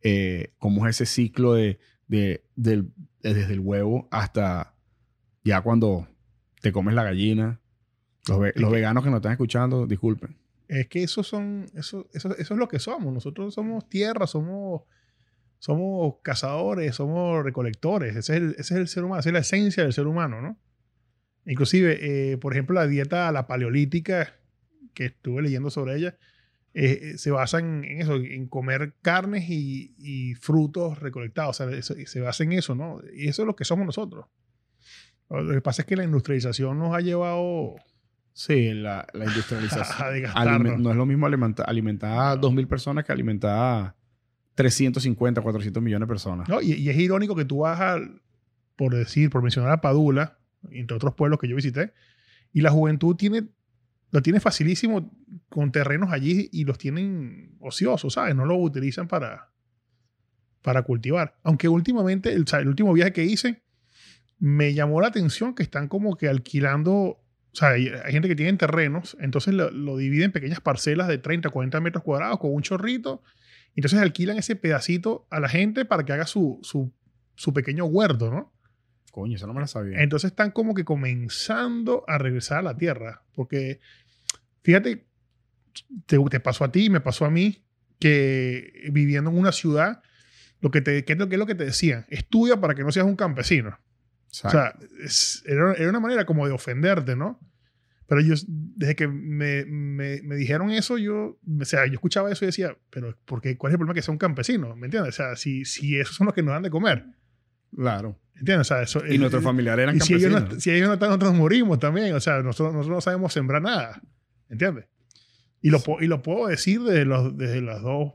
eh, cómo es ese ciclo de, de- del- de- desde el huevo hasta ya cuando te comes la gallina. Los, ve- los veganos que nos están escuchando, disculpen.
Es que esos son, eso, eso, eso es lo que somos. Nosotros somos tierra, somos, somos cazadores, somos recolectores. Ese es, el, ese es el ser humano, esa es la esencia del ser humano, ¿no? Inclusive, eh, por ejemplo, la dieta, la paleolítica, que estuve leyendo sobre ella, eh, eh, se basa en, en eso, en comer carnes y, y frutos recolectados. O sea, eso- se basa en eso, ¿no? Y eso es lo que somos nosotros. Lo que pasa es que la industrialización nos ha llevado
Sí, la, la industrialización.
a.
Aliment- no es lo mismo alimenta- alimentar a 2.000 personas que alimentar a 350, 400 millones de personas.
No, y, y es irónico que tú vas al, por decir, por mencionar a Padula, entre otros pueblos que yo visité, y la juventud tiene, lo tiene facilísimo con terrenos allí y los tienen ociosos, ¿sabes? No los utilizan para, para cultivar. Aunque últimamente, el, último viaje que hice, me llamó la atención que están como que alquilando, o sea, hay, gente que tiene terrenos, entonces lo, lo divide en pequeñas parcelas de 30, 40 metros cuadrados con un chorrito, entonces alquilan ese pedacito a la gente para que haga su, su, su pequeño huerto, ¿no?
Coño, eso no me lo sabía.
Entonces están como que comenzando a regresar a la tierra. Porque, fíjate, te, te pasó a ti, me pasó a mí, que viviendo en una ciudad, lo que te, ¿qué, es lo, qué es lo que te decían? Estudia para que no seas un campesino. O sea, es- era, era una manera como de ofenderte, ¿no? Pero yo, desde que me, me, me dijeron eso, yo, o sea, yo escuchaba eso y decía, pero ¿por qué? ¿cuál es el problema que sea un campesino? ¿Me entiendes? O sea, si, si esos son los que nos dan de comer,
claro.
¿entiendes? O sea, eso,
Y nuestros familiares eran
y si ellos,
campesinos.
no, si ellos no están, nosotros morimos también. O sea, nosotros, nosotros no sabemos sembrar nada. ¿Entiendes? Y lo, y lo puedo decir desde, los, desde las dos.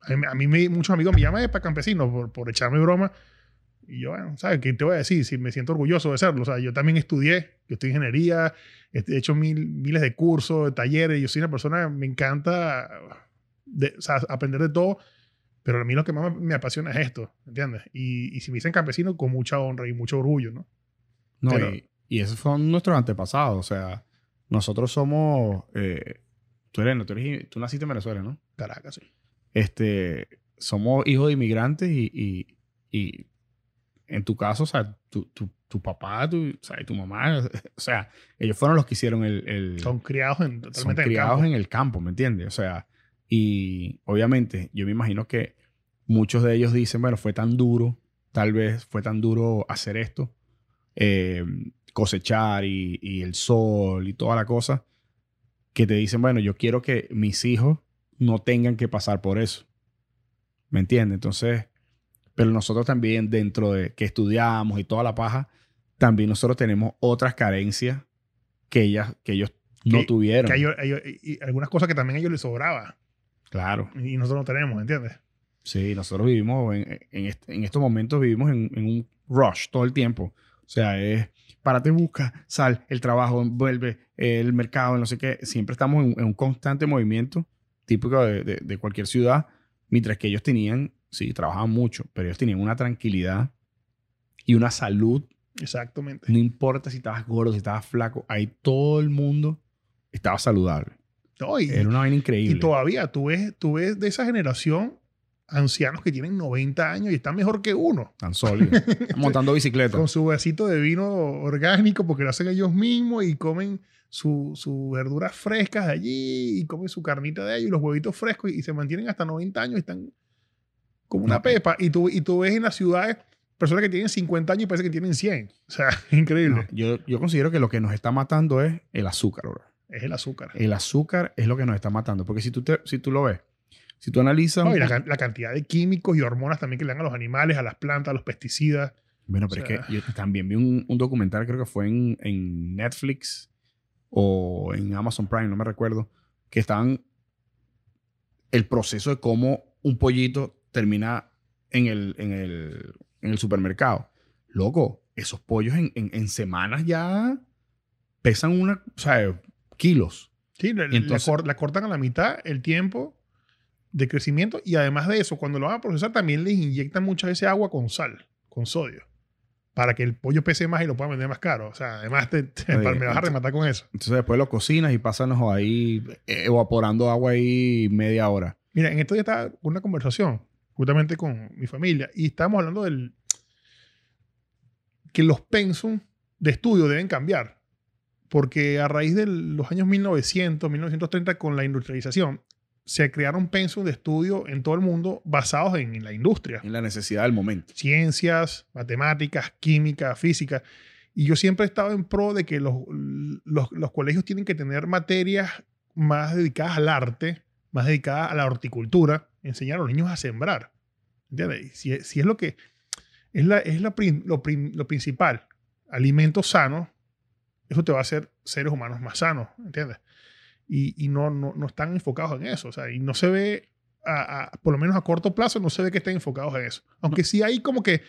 A mí, a mí me- muchos amigos me llaman para campesino por, por echarme broma. Y yo, bueno, ¿sabes qué te voy a decir? Si me siento orgulloso de serlo. O sea, yo también estudié, yo estoy en ingeniería, he hecho mil, miles de cursos, de talleres. Yo soy una persona, me encanta de- o sea, aprender de todo. Pero a mí lo que más me, apasiona es esto, ¿entiendes? Y, y si me dicen campesino, con mucha honra y mucho orgullo, ¿no?
No,
Pero-
y, y esos son nuestros antepasados. O sea, nosotros somos. eh, tú, eres, tú, eres- tú naciste en Venezuela, ¿no?
Caracas, sí.
Este, somos hijos de inmigrantes y, y, y en tu caso, o sea, tu, tu, tu papá tu, o sea, tu mamá, o sea, ellos fueron los que hicieron el. el
Son criados en,
son
en el
criados
campo.
en el campo, ¿me entiendes? O sea, y obviamente yo me imagino que muchos de ellos dicen, bueno, fue tan duro, tal vez fue tan duro hacer esto, eh, cosechar y, y el sol y toda la cosa, que te dicen, bueno, yo quiero que mis hijos no tengan que pasar por eso. ¿Me entiendes? Entonces, pero nosotros también dentro de que estudiamos y toda la paja, también nosotros tenemos otras carencias que, ellas, que ellos no
Que-
tuvieron.
Que ellos- ellos- y algunas cosas que también a ellos les sobraba.
Claro.
Y nosotros no tenemos, ¿entiendes?
Sí, nosotros vivimos en, en, en estos momentos vivimos en, en un rush todo el tiempo. O sea, es párate, busca, sal, el trabajo, vuelve, el mercado, no sé qué. Siempre estamos en, en un constante movimiento típico de, de- de cualquier ciudad, mientras que ellos tenían, sí, trabajaban mucho, pero ellos tenían una tranquilidad y una salud.
Exactamente.
No importa si estabas gordo, si estabas flaco, ahí todo el mundo estaba saludable.
No, y,
Era una vaina increíble.
y todavía tú ves, tú ves de esa generación ancianos que tienen 90 años y están mejor que uno.
Tan sólido. Montando bicicleta.
Con su vasito de vino orgánico porque lo hacen ellos mismos y comen sus su verduras frescas de allí y comen su carnita de allí y los huevitos frescos y, se mantienen hasta 90 años y están como una pepa. Y tú, y tú ves en las ciudades personas que tienen 50 años y parece que tienen 100. O sea, increíble.
No, yo, yo considero que lo que nos está matando es el azúcar, bro.
Es el azúcar.
El azúcar es lo que nos está matando. Porque si tú, te- si tú lo ves, si tú analizas...
No,
un
y la, cantidad de químicos y hormonas también que le dan a los animales, a las plantas, a los pesticidas.
bueno,
o
pero
sea-
es que yo también vi un, un documental, creo que fue en, en Netflix o en Amazon Prime, no me recuerdo, que estaban... El proceso de cómo un pollito termina en el, en el, en el supermercado. Loco, esos pollos en, en- en semanas ya pesan una... O sea, kilos.
Sí, le-
entonces-
cor- la cortan a la mitad el tiempo de crecimiento y además de eso, cuando lo van a procesar también les inyectan muchas veces agua con sal, con sodio, para que el pollo pese más y lo puedan vender más caro. O sea, además te, te-
Oye,
me vas a rematar con eso.
Entonces después lo cocinas y pásanos ahí eh, evaporando agua ahí media hora.
Mira, en esto ya estaba una conversación justamente con mi familia y estábamos hablando del que los pensum de estudio deben cambiar. Porque a raíz de los años 1900, 1930, con la industrialización, se crearon pensum de estudio en todo el mundo basados en, en la industria.
En la necesidad del momento.
Ciencias, matemáticas, química, física. Y yo siempre he estado en pro de que los, los, los colegios tienen que tener materias más dedicadas al arte, más dedicadas a la horticultura, enseñar a los niños a sembrar. ¿Entiendes? Si, si es lo que es, la, es la prin- lo, prin- lo principal, alimentos sanos, eso te va a hacer seres humanos más sanos, ¿entiendes? Y, y no, no, no están enfocados en eso, o sea, y no se ve, a- a- por lo menos a corto plazo, no se ve que estén enfocados en eso. Aunque sí hay como que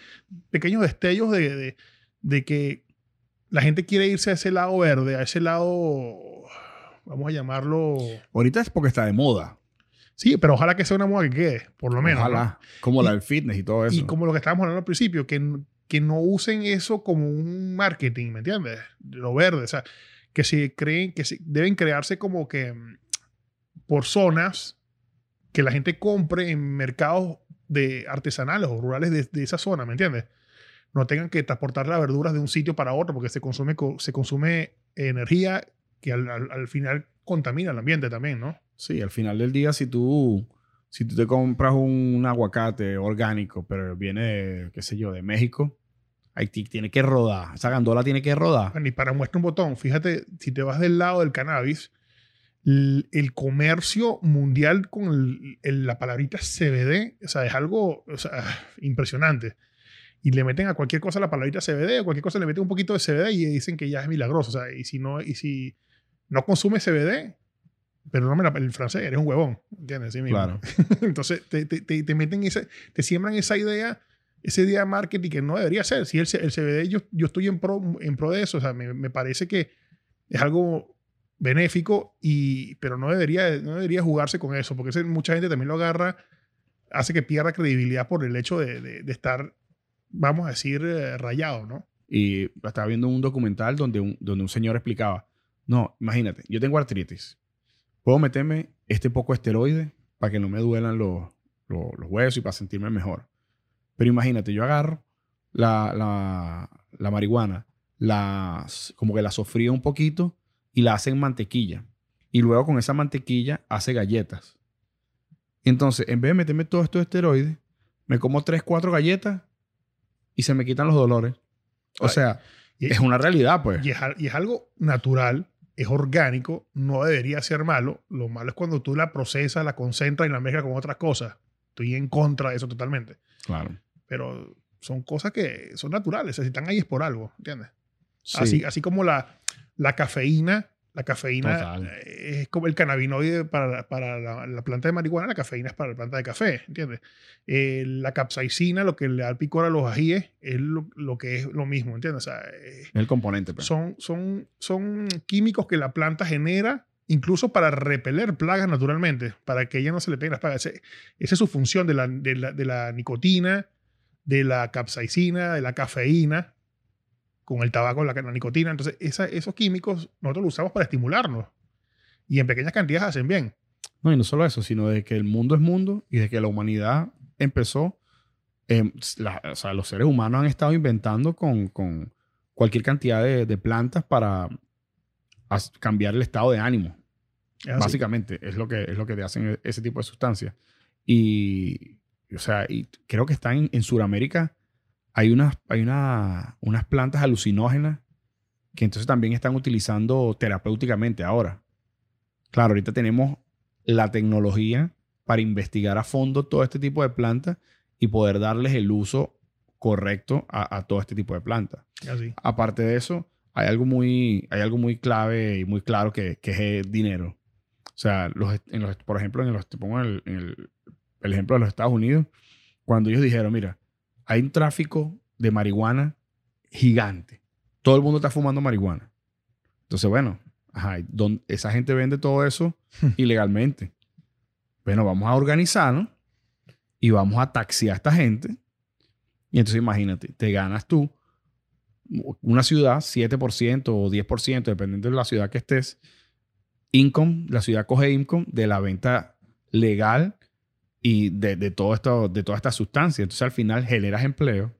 pequeños destellos de, de, de que la gente quiere irse a ese lado verde, a ese lado, vamos a llamarlo...
Ahorita es porque está de moda.
Sí, pero ojalá que sea una moda que quede, por lo menos. ¿no?
Ojalá. Como
Y-
la del fitness y todo eso.
Y como lo que estábamos hablando al principio, que, que no usen eso como un marketing, ¿me entiendes? De Lo verde, o sea, que se creen, que se- deben crearse como que mm, por zonas que la gente compre en mercados de artesanales o rurales de, de esa zona, ¿me entiendes? No tengan que transportar las verduras de un sitio para otro porque se consume, co- se consume energía que al, al- al final contamina el ambiente también, ¿no?
Sí, al final del día, si tú, si tú te compras un, aguacate orgánico, pero viene, qué sé yo, de México, ti- tiene que rodar. Esa gandola tiene que rodar.
Y para muestra un botón, fíjate, si te vas del lado del cannabis, el comercio mundial con la palabrita CBD, o sea, es algo o sea, impresionante. Y le meten a cualquier cosa la palabrita CBD, a cualquier cosa le meten un poquito de CBD y dicen que ya es milagroso. O sea, y si no, y si no consume CBD, perdóname la- el francés, eres un huevón, ¿entiendes? Sí mismo.
Claro.
Entonces te, te, te, te meten esa, te siembran esa idea, esa idea de marketing que no debería ser. Si el, el CBD, yo, yo estoy en pro, en pro de eso, o sea, me, me parece que es algo benéfico, y, pero no debería, no debería jugarse con eso, porque ese- mucha gente también lo agarra, hace que pierda credibilidad por el hecho de, de- de estar, vamos a decir, eh, rayado, ¿no?
Y estaba viendo un documental donde un, donde un señor explicaba, no, imagínate, yo tengo artritis. Puedo meterme este poco de esteroide para que no me duelan los, los, los huesos y para sentirme mejor. Pero imagínate, yo agarro la, la, la marihuana, la, como que la sofrío un poquito y la hace en mantequilla. Y luego con esa mantequilla hace galletas. Entonces, en vez de meterme todo esto de esteroides, me como 3, 4 galletas y se me quitan los dolores. O
Ay,
sea,
y-
es una realidad, pues.
Y es, al- y es algo natural es orgánico, no debería ser malo. Lo malo es cuando tú la procesas, la concentras y la mezclas con otras cosas. Estoy en contra de eso totalmente.
Claro.
Pero son cosas que son naturales, o sea, si están ahí es por algo, ¿entiendes?
Sí.
Así, así como la, la cafeína, la cafeína
Total.
eh, es como el cannabinoide para, para la, la planta de marihuana, la cafeína es para la planta de café, ¿entiendes? Eh, la capsaicina, lo que le da picor a los ajíes, es lo, lo que es lo mismo, ¿entiendes? O sea, eh,
el componente. pues.
son, son, son químicos que la planta genera incluso para repeler plagas naturalmente, para que ella no se le peguen las plagas. Ese- esa es su función de la, de la, de la nicotina, de la capsaicina, de la cafeína, con el tabaco, la, la nicotina. Entonces, esa- esos químicos nosotros los usamos para estimularnos. Y en pequeñas cantidades hacen bien.
No, y no solo eso, sino de que el mundo es mundo y de que la humanidad empezó, em, la- o sea, los seres humanos han estado inventando con, con cualquier cantidad de, de plantas para cambiar el estado de ánimo.
Es.
Básicamente, es lo, que, es lo que te hacen ese tipo de sustancias. Y, o sea, y creo que están en, en Sudamérica, hay, unas, hay una- unas plantas alucinógenas que entonces también están utilizando terapéuticamente ahora. Claro, ahorita tenemos la tecnología para investigar a fondo todo este tipo de plantas y poder darles el uso correcto a, a todo este tipo de plantas. Aparte de eso, hay algo muy, hay algo muy clave y muy claro que, que es el dinero. O sea, los, en los, por ejemplo, en los, te pongo el, en el, el ejemplo de los Estados Unidos, cuando ellos dijeron, mira, hay un tráfico de marihuana gigante. Todo el mundo está fumando marihuana. Entonces, bueno, ajá, don- esa gente vende todo eso ilegalmente. Bueno, vamos a organizarnos y vamos a taxiar a esta gente. Y entonces imagínate, te ganas tú una ciudad, 7% o 10%, dependiendo de la ciudad que estés, income, la ciudad coge income de la venta legal y de, de, todo esto, de toda esta sustancia. Entonces al final generas empleo,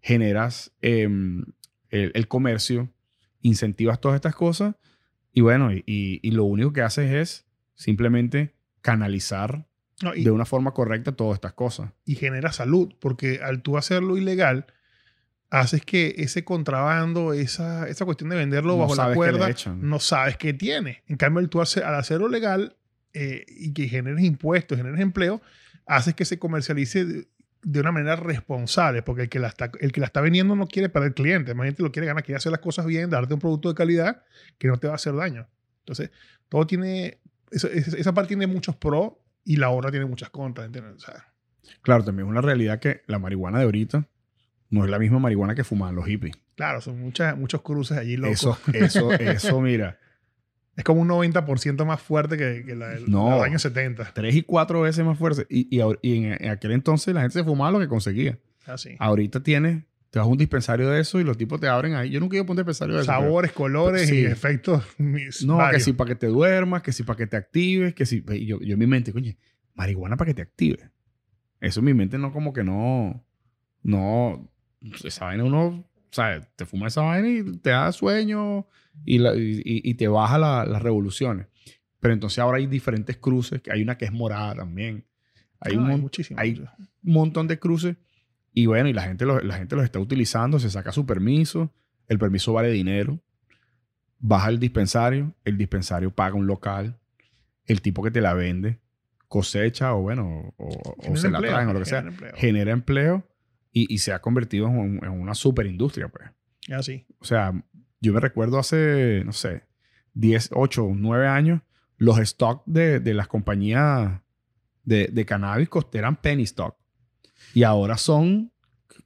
generas em, el, el comercio, incentivas todas estas cosas y bueno, y, y- y lo único que haces es simplemente canalizar
No, y,
de una forma correcta todas estas cosas.
y genera salud, porque al tú hacerlo ilegal, haces que ese contrabando, esa, esa cuestión de venderlo
No
bajo la cuerda, no sabes qué tiene. En cambio, el tú hace- al hacerlo legal eh, y que generes impuestos, generes empleo, haces que se comercialice de, de una manera responsable, porque el que, la está, el que la está vendiendo no quiere perder cliente, más gente lo quiere ganar, quiere hacer las cosas bien, darte un producto de calidad que no te va a hacer daño. Entonces, todo tiene, esa esa parte tiene muchos pros y la otra tiene muchas contras, ¿entiendes? O sea,
Claro, también es una realidad que la marihuana de ahorita no es la misma marihuana que fumaban los hippies.
claro, son muchas, muchos cruces allí locos.
Eso, eso, eso, mira,
Es como un 90% más fuerte que, que la del
No.
año 70.
tres y cuatro veces más fuerte. Y, y, en, en aquel entonces la gente se fumaba lo que conseguía.
Así.
Ahorita tienes, te vas a un dispensario de eso y los tipos te abren ahí. Yo nunca iba a un dispensario de eso. pero-
Sabores, colores
Sí.
y efectos. mis-
No, que
varios.
si para que te duermas, que si para que te actives, que si... Yo, yo en mi mente, coño, marihuana para que te active. Eso en mi mente no como que no... No... Esa vaina uno... O sea, te fuma esa vaina y te da sueño y, la- y- y- y te baja la- las revoluciones. Pero entonces ahora hay diferentes cruces. que Hay una que es morada también. Hay
Ah,
un,
muchísimo.
hay- un montón de cruces. Y bueno, y la gente, lo- la gente los está utilizando, se saca su permiso, el permiso vale dinero, baja el dispensario, el dispensario paga un local, el tipo que te la vende cosecha o bueno, o, se la
empleo,
traen o lo que sea,
empleo.
genera empleo y, y se ha convertido en, un- en una super industria, pues.
Así.
O sea, yo me recuerdo hace, no sé, 10, 8, 9 años, los stocks de, de las compañías de, de cannabis eran penny stock. Y ahora son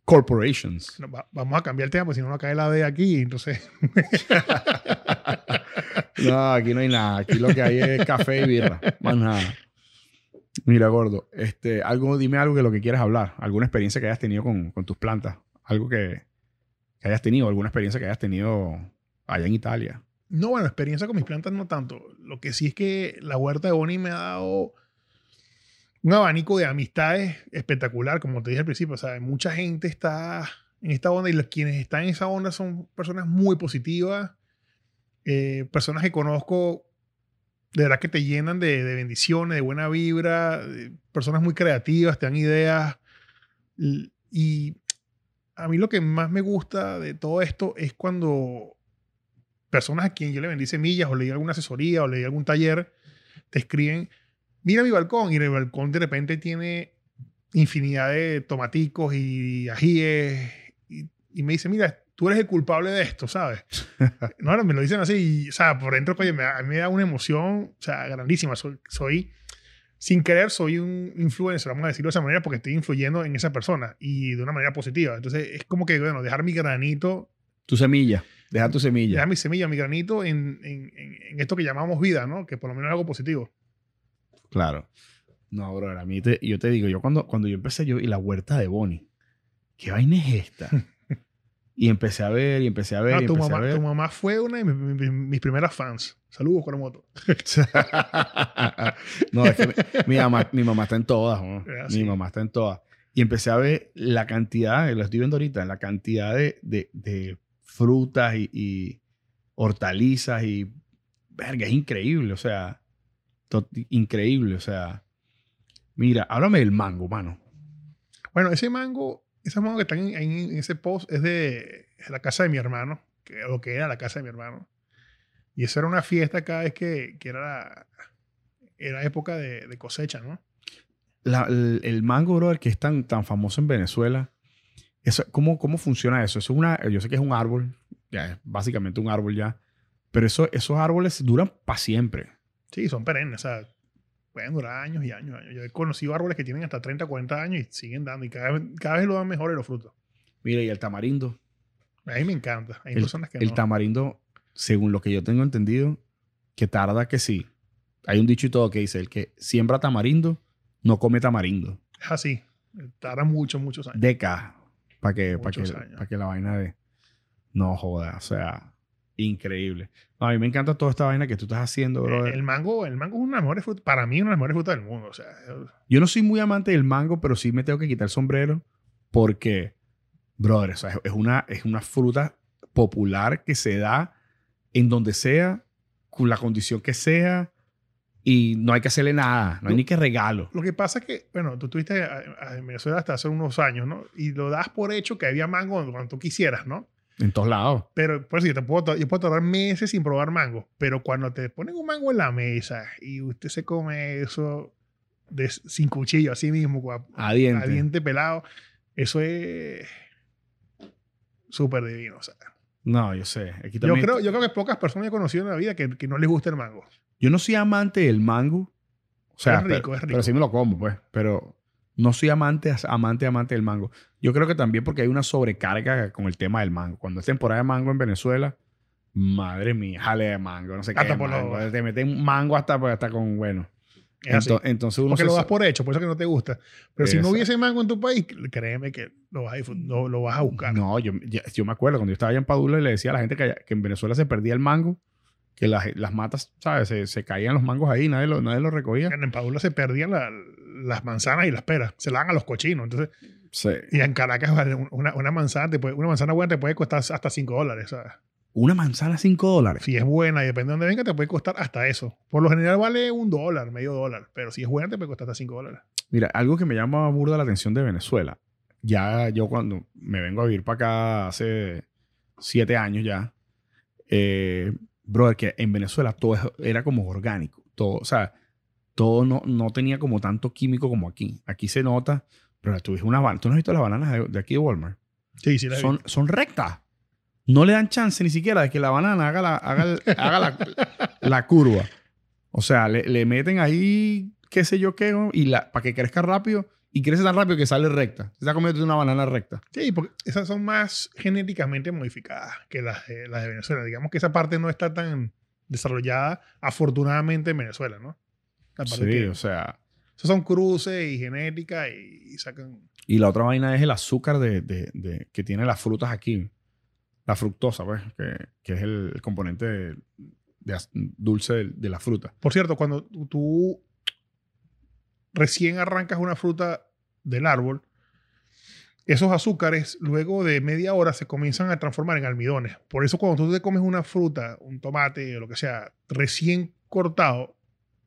corporations.
No, va- vamos a cambiar el tema, porque si no, no cae la D aquí. Entonces,
No, aquí no hay nada. Aquí lo que hay es café y birra. Más nada. Mira, gordo, este, algo, dime algo de lo que quieras hablar. Alguna experiencia que hayas tenido con, tus plantas. Algo que, hayas tenido, alguna experiencia que hayas tenido allá en Italia.
no, bueno, experiencia con mis plantas no tanto. Lo que sí es que la huerta de Bonnie me ha dado un abanico de amistades espectacular, como te dije al principio. O sea, mucha gente está en esta onda y los, quienes están en esa onda son personas muy positivas, eh, personas que conozco de verdad que te llenan de, de bendiciones, de buena vibra, de personas muy creativas, te dan ideas. Y a mí lo que más me gusta de todo esto es cuando personas a quien yo le vendí semillas o le di alguna asesoría o le di algún taller, te escriben, mira mi balcón y el balcón de repente tiene infinidad de tomaticos y ajíes y, y me dice, mira, tú eres el culpable de esto, ¿sabes? no, no, me lo dicen así, y, o sea, por dentro, oye, me, a mí me da una emoción, o sea, grandísima. Soy, soy, sin querer, soy un influencer, vamos a decirlo de esa manera, porque estoy influyendo en esa persona y de una manera positiva. Entonces, es como que, bueno, dejar mi granito.
Tu semilla, dejar tu semilla.
Dejar mi semilla, mi granito en, en, en, esto que llamamos vida, ¿no? Que por lo menos es algo positivo.
Claro. No, bro, a mí te, yo te digo, yo cuando, cuando yo empecé yo y la huerta de Bonnie, ¿qué vaina es esta? Y empecé a ver, y empecé a ver. Y
tu,
empecé
mamá,
a ver.
tu mamá fue una de mis, mis, mis primeras fans. Saludos, Coromoto.
no, es que mi, mi, mamá, mi mamá está en todas. ¿no?
Ah,
Mi mamá está en todas. Y empecé a ver la cantidad, lo estoy viendo ahorita, la cantidad de, de, de frutas y, y hortalizas y. Verga, es increíble. O sea, increíble. O sea, mira, háblame del mango, mano.
Bueno, ese mango, esos mangos que están en, en- en ese post es de la casa de mi hermano, que, o que era la casa de mi hermano. Y eso era una fiesta cada vez que, que era, la- era época de, de cosecha, ¿no?
La- el, el mango, brother, que es tan, tan famoso en Venezuela, eso, ¿cómo, ¿cómo funciona eso? Eso es una, yo sé que es un árbol, ya es básicamente un árbol ya, pero eso, esos árboles duran para siempre.
Sí, son perennes, o sea, pueden durar años y años, años. Yo he conocido árboles que tienen hasta 30, 40 años y siguen dando, y cada vez, cada vez lo dan mejores los frutos.
Mira, y el tamarindo.
A mí me encanta. Hay
El,
personas que
el
no.
tamarindo, según lo que yo tengo entendido, que tarda que sí. Hay un dicho y todo que dice, el que siembra tamarindo, no come tamarindo.
Es así. Tarda muchos, muchos años.
Décadas para que, para que, para que la vaina de... No joda, o sea, increíble. No, a mí me encanta toda esta vaina que tú estás haciendo,
El,
brother.
el mango, el mango es una de las mejores frutas, para mí, una de las mejores frutas del mundo. O sea,
Yo no soy muy amante del mango, pero sí me tengo que quitar el sombrero porque, brother, o sea, es, una, es una fruta popular que se da en donde sea, con la condición que sea, y no hay que hacerle nada, no hay ni que regalo.
Lo que pasa es que, bueno, tú estuviste en Venezuela hasta hace unos años, ¿no? Y lo das por hecho que había mango cuando tú quisieras, ¿no?
En todos lados.
Pero por eso yo, te puedo, yo puedo tardar meses sin probar mango. Pero cuando te ponen un mango en la mesa y usted se come eso de- sin cuchillo, así mismo,
A diente.
a diente pelado, eso es súper divino. O sea,
No, yo sé. Aquí
yo, creo, yo creo que pocas personas he conocido en la vida que, que no les gusta el mango.
Yo no soy amante del mango. O sea,
Es rico,
pero,
es rico.
pero sí me lo como, pues. Pero no soy amante, amante, amante del mango. Yo creo que también porque hay una sobrecarga con el tema del mango. Cuando es temporada de mango en Venezuela, madre mía, jale de mango, no sé qué.
Hasta por
mango.
los-
Te meten mango hasta, pues, hasta con, bueno. Entonces uno
Porque
se
lo das por hecho, por eso que no te gusta. Pero si no hubiese mango en tu país, créeme que lo vas a, lo, lo vas a buscar.
No, yo, yo me acuerdo cuando yo estaba allá en Padula y le decía a la gente que, allá- que en Venezuela se perdía el mango, que las, las matas, ¿sabes? Se, se caían los mangos ahí, nadie lo, nadie lo recogía.
En Padula se perdían la- las manzanas y las peras. Se las dan a los cochinos. Entonces,
Sí.
y en Caracas vale, una, una manzana te puede, una manzana buena te puede costar hasta 5 dólares. ¿sabes?
Una manzana 5 dólares.
Si es buena y depende de dónde venga, te puede costar hasta eso. Por lo general vale un dólar, medio dólar. Pero si es buena, te puede costar hasta 5 dólares.
Mira, algo que me llama burda la atención de Venezuela. Ya yo cuando me vengo a vivir para acá hace siete años ya, eh, brother, que en Venezuela todo era como orgánico. Todo, o sea, todo no, no tenía como tanto químico como aquí. Aquí se nota, pero tú ves una banana. ¿Tú no has visto las bananas de, de aquí de Walmart?
Sí, sí, la
Son, son rectas. No le dan chance ni siquiera de que la banana haga la, haga el- haga la, la curva. O sea, le, le meten ahí, qué sé yo qué, y la, para que crezca rápido, y crece tan rápido que sale recta. Se está comiendo una banana recta.
Sí, porque esas son más genéticamente modificadas que las de, las de Venezuela. Digamos que esa parte no está tan desarrollada, afortunadamente, en Venezuela, ¿no? La parte
Sí,
que-
o sea.
esos son cruces y genética y, y sacan...
Y la otra vaina es el azúcar de, de- de- que tienen las frutas aquí. La fructosa, pues, que, que es el, componente de, dulce de, la fruta.
Por cierto, cuando tú recién arrancas una fruta del árbol, esos azúcares luego de media hora se comienzan a transformar en almidones. Por eso cuando tú te comes una fruta, un tomate o lo que sea, recién cortado,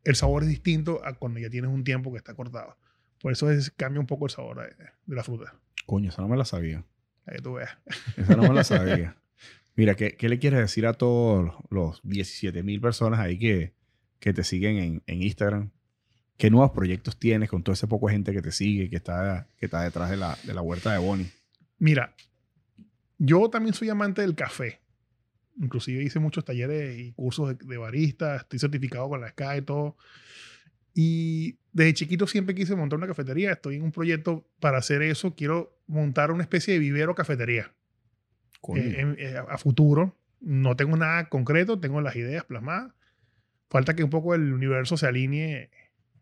el sabor es distinto a cuando ya tienes un tiempo que está cortado. Por eso es, cambia un poco el sabor de, de la fruta.
Coño, esa no me la sabía.
Ahí tú veas.
Esa no me la sabía. Mira, ¿qué, qué le quieres decir a todos los 17 mil personas ahí que, que te siguen en, en Instagram? ¿Qué nuevos proyectos tienes con toda esa poca gente que te sigue, que está, que está detrás de la, de la huerta de Bonnie?
Mira, yo también soy amante del café. Inclusive hice muchos talleres y cursos de, de barista, estoy certificado con la SCA y todo. Y desde chiquito siempre quise montar una cafetería. Estoy en un proyecto para hacer eso. Quiero montar una especie de vivero cafetería eh, eh, a futuro. No tengo nada concreto, tengo las ideas plasmadas. Falta que un poco el universo se alinee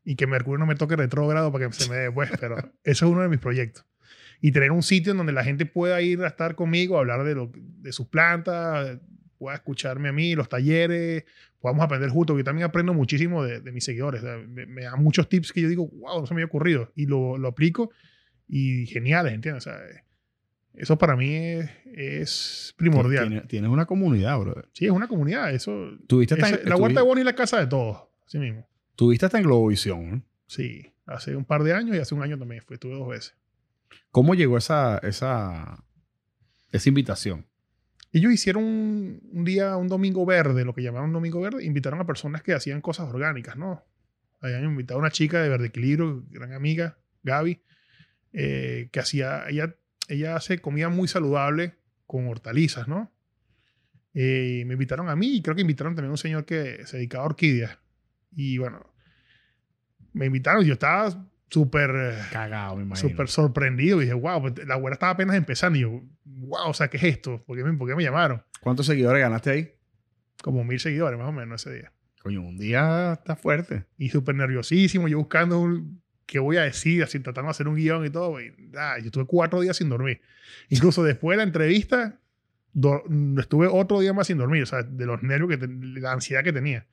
y que Mercurio no me toque retrógrado para que se me dé pues, pero eso es uno de mis proyectos. Y tener un sitio en donde la gente pueda ir a estar conmigo, a hablar de, lo, de sus plantas, pueda escucharme a mí, los talleres, podamos aprender juntos. Yo también aprendo muchísimo de, de mis seguidores. O sea, me, me dan muchos tips que yo digo, wow, no se me había ocurrido. Y lo, lo aplico y geniales, ¿entiendes? O sea, eso para mí es, es primordial.
Tienes, tienes una comunidad, brother.
Sí, es una comunidad. Eso,
Tuviste
la huerta de Bonnie es la casa de todos. Así mismo.
Tuviste hasta en Globovisión. ¿eh?
Sí, hace un par de años y hace un año también fue. Estuve dos veces.
¿Cómo llegó esa, esa, esa invitación?
Ellos hicieron un, un día, un domingo verde, lo que llamaron domingo verde. Invitaron a personas que hacían cosas orgánicas, ¿no? Habían invitado a una chica de Verde Equilibrio, gran amiga, Gaby, eh, que hacía, ella, ella hace comida muy saludable con hortalizas, ¿no? Eh, me invitaron a mí y creo que invitaron también a un señor que se dedicaba a orquídeas. Y bueno, me invitaron y yo estaba súper... eh,
Cagado, me imagino.
súper sorprendido. Y dije, wow, pues, la güera estaba apenas empezando. Y yo, wow, o sea, ¿qué es esto? ¿Por qué me, por qué me llamaron?
¿Cuántos seguidores ganaste ahí?
Como mil seguidores más o menos ese día.
Coño, un día está fuerte.
Y súper nerviosísimo, yo buscando un- qué voy a decir, así tratando de hacer un guion y todo. Y, ah, yo estuve cuatro días sin dormir. Incluso después de la entrevista, do- estuve otro día más sin dormir, o sea, de los nervios, que la ansiedad que tenía.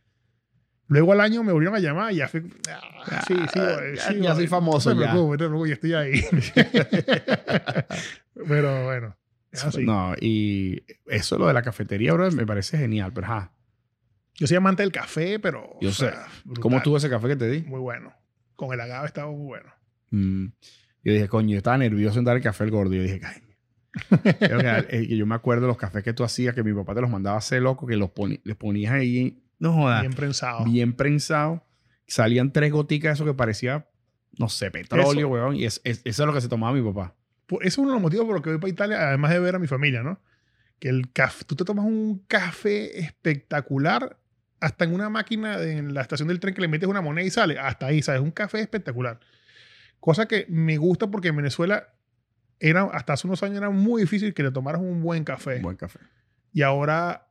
Luego al año me volvieron a llamar y ya fue. ah, sí, sí,
Ah,
güey,
ya-
sí,
ya soy famoso,
No
ya.
te preocupes, yo estoy ahí. Pero bueno, es así.
No, y eso lo de la cafetería, bro, me parece genial, pero ajá.
Yo soy amante del café, pero.
Yo sé.
sea.
¿Cómo estuvo ese café que te di?
Muy bueno. Con el agave estaba muy bueno.
Mm. Yo dije, coño, yo estaba nervioso en dar el café al gordo. Yo dije, "Ay". Eh, yo me acuerdo de los cafés que tú hacías, que mi papá te los mandaba a hacer loco, que los les ponías ahí, no jodas,
Bien
bien,
prensado.
prensado. Salían tres goticas de eso que parecía, no sé, petróleo,
Eso.
weón. Y es, es- eso es lo que se tomaba mi papá.
Por- Eso es uno de los motivos por los que voy para Italia, además de ver a mi familia, ¿no? Que el café, tú te tomas un café espectacular hasta en una máquina de- en la estación del tren que le metes una moneda y sale. Hasta ahí, ¿sabes? Un café espectacular. Cosa que me gusta porque en Venezuela era, hasta hace unos años era muy difícil que le tomaras un buen café.
Un buen café.
Y ahora,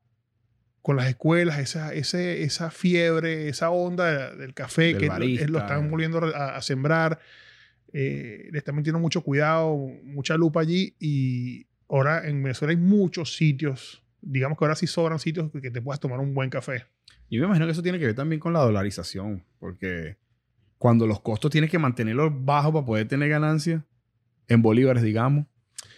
con las escuelas, esa, ese, esa fiebre, esa onda del café
Del
que lo-
barista.
lo, están volviendo a, a sembrar, eh, le están metiendo mucho cuidado, mucha lupa allí. Y ahora en Venezuela hay muchos sitios, digamos que ahora sí sobran sitios que, te puedas tomar un buen café.
Yo me imagino que eso tiene que ver también con la dolarización, porque cuando los costos tienes que mantenerlos bajos para poder tener ganancias, en bolívares, digamos,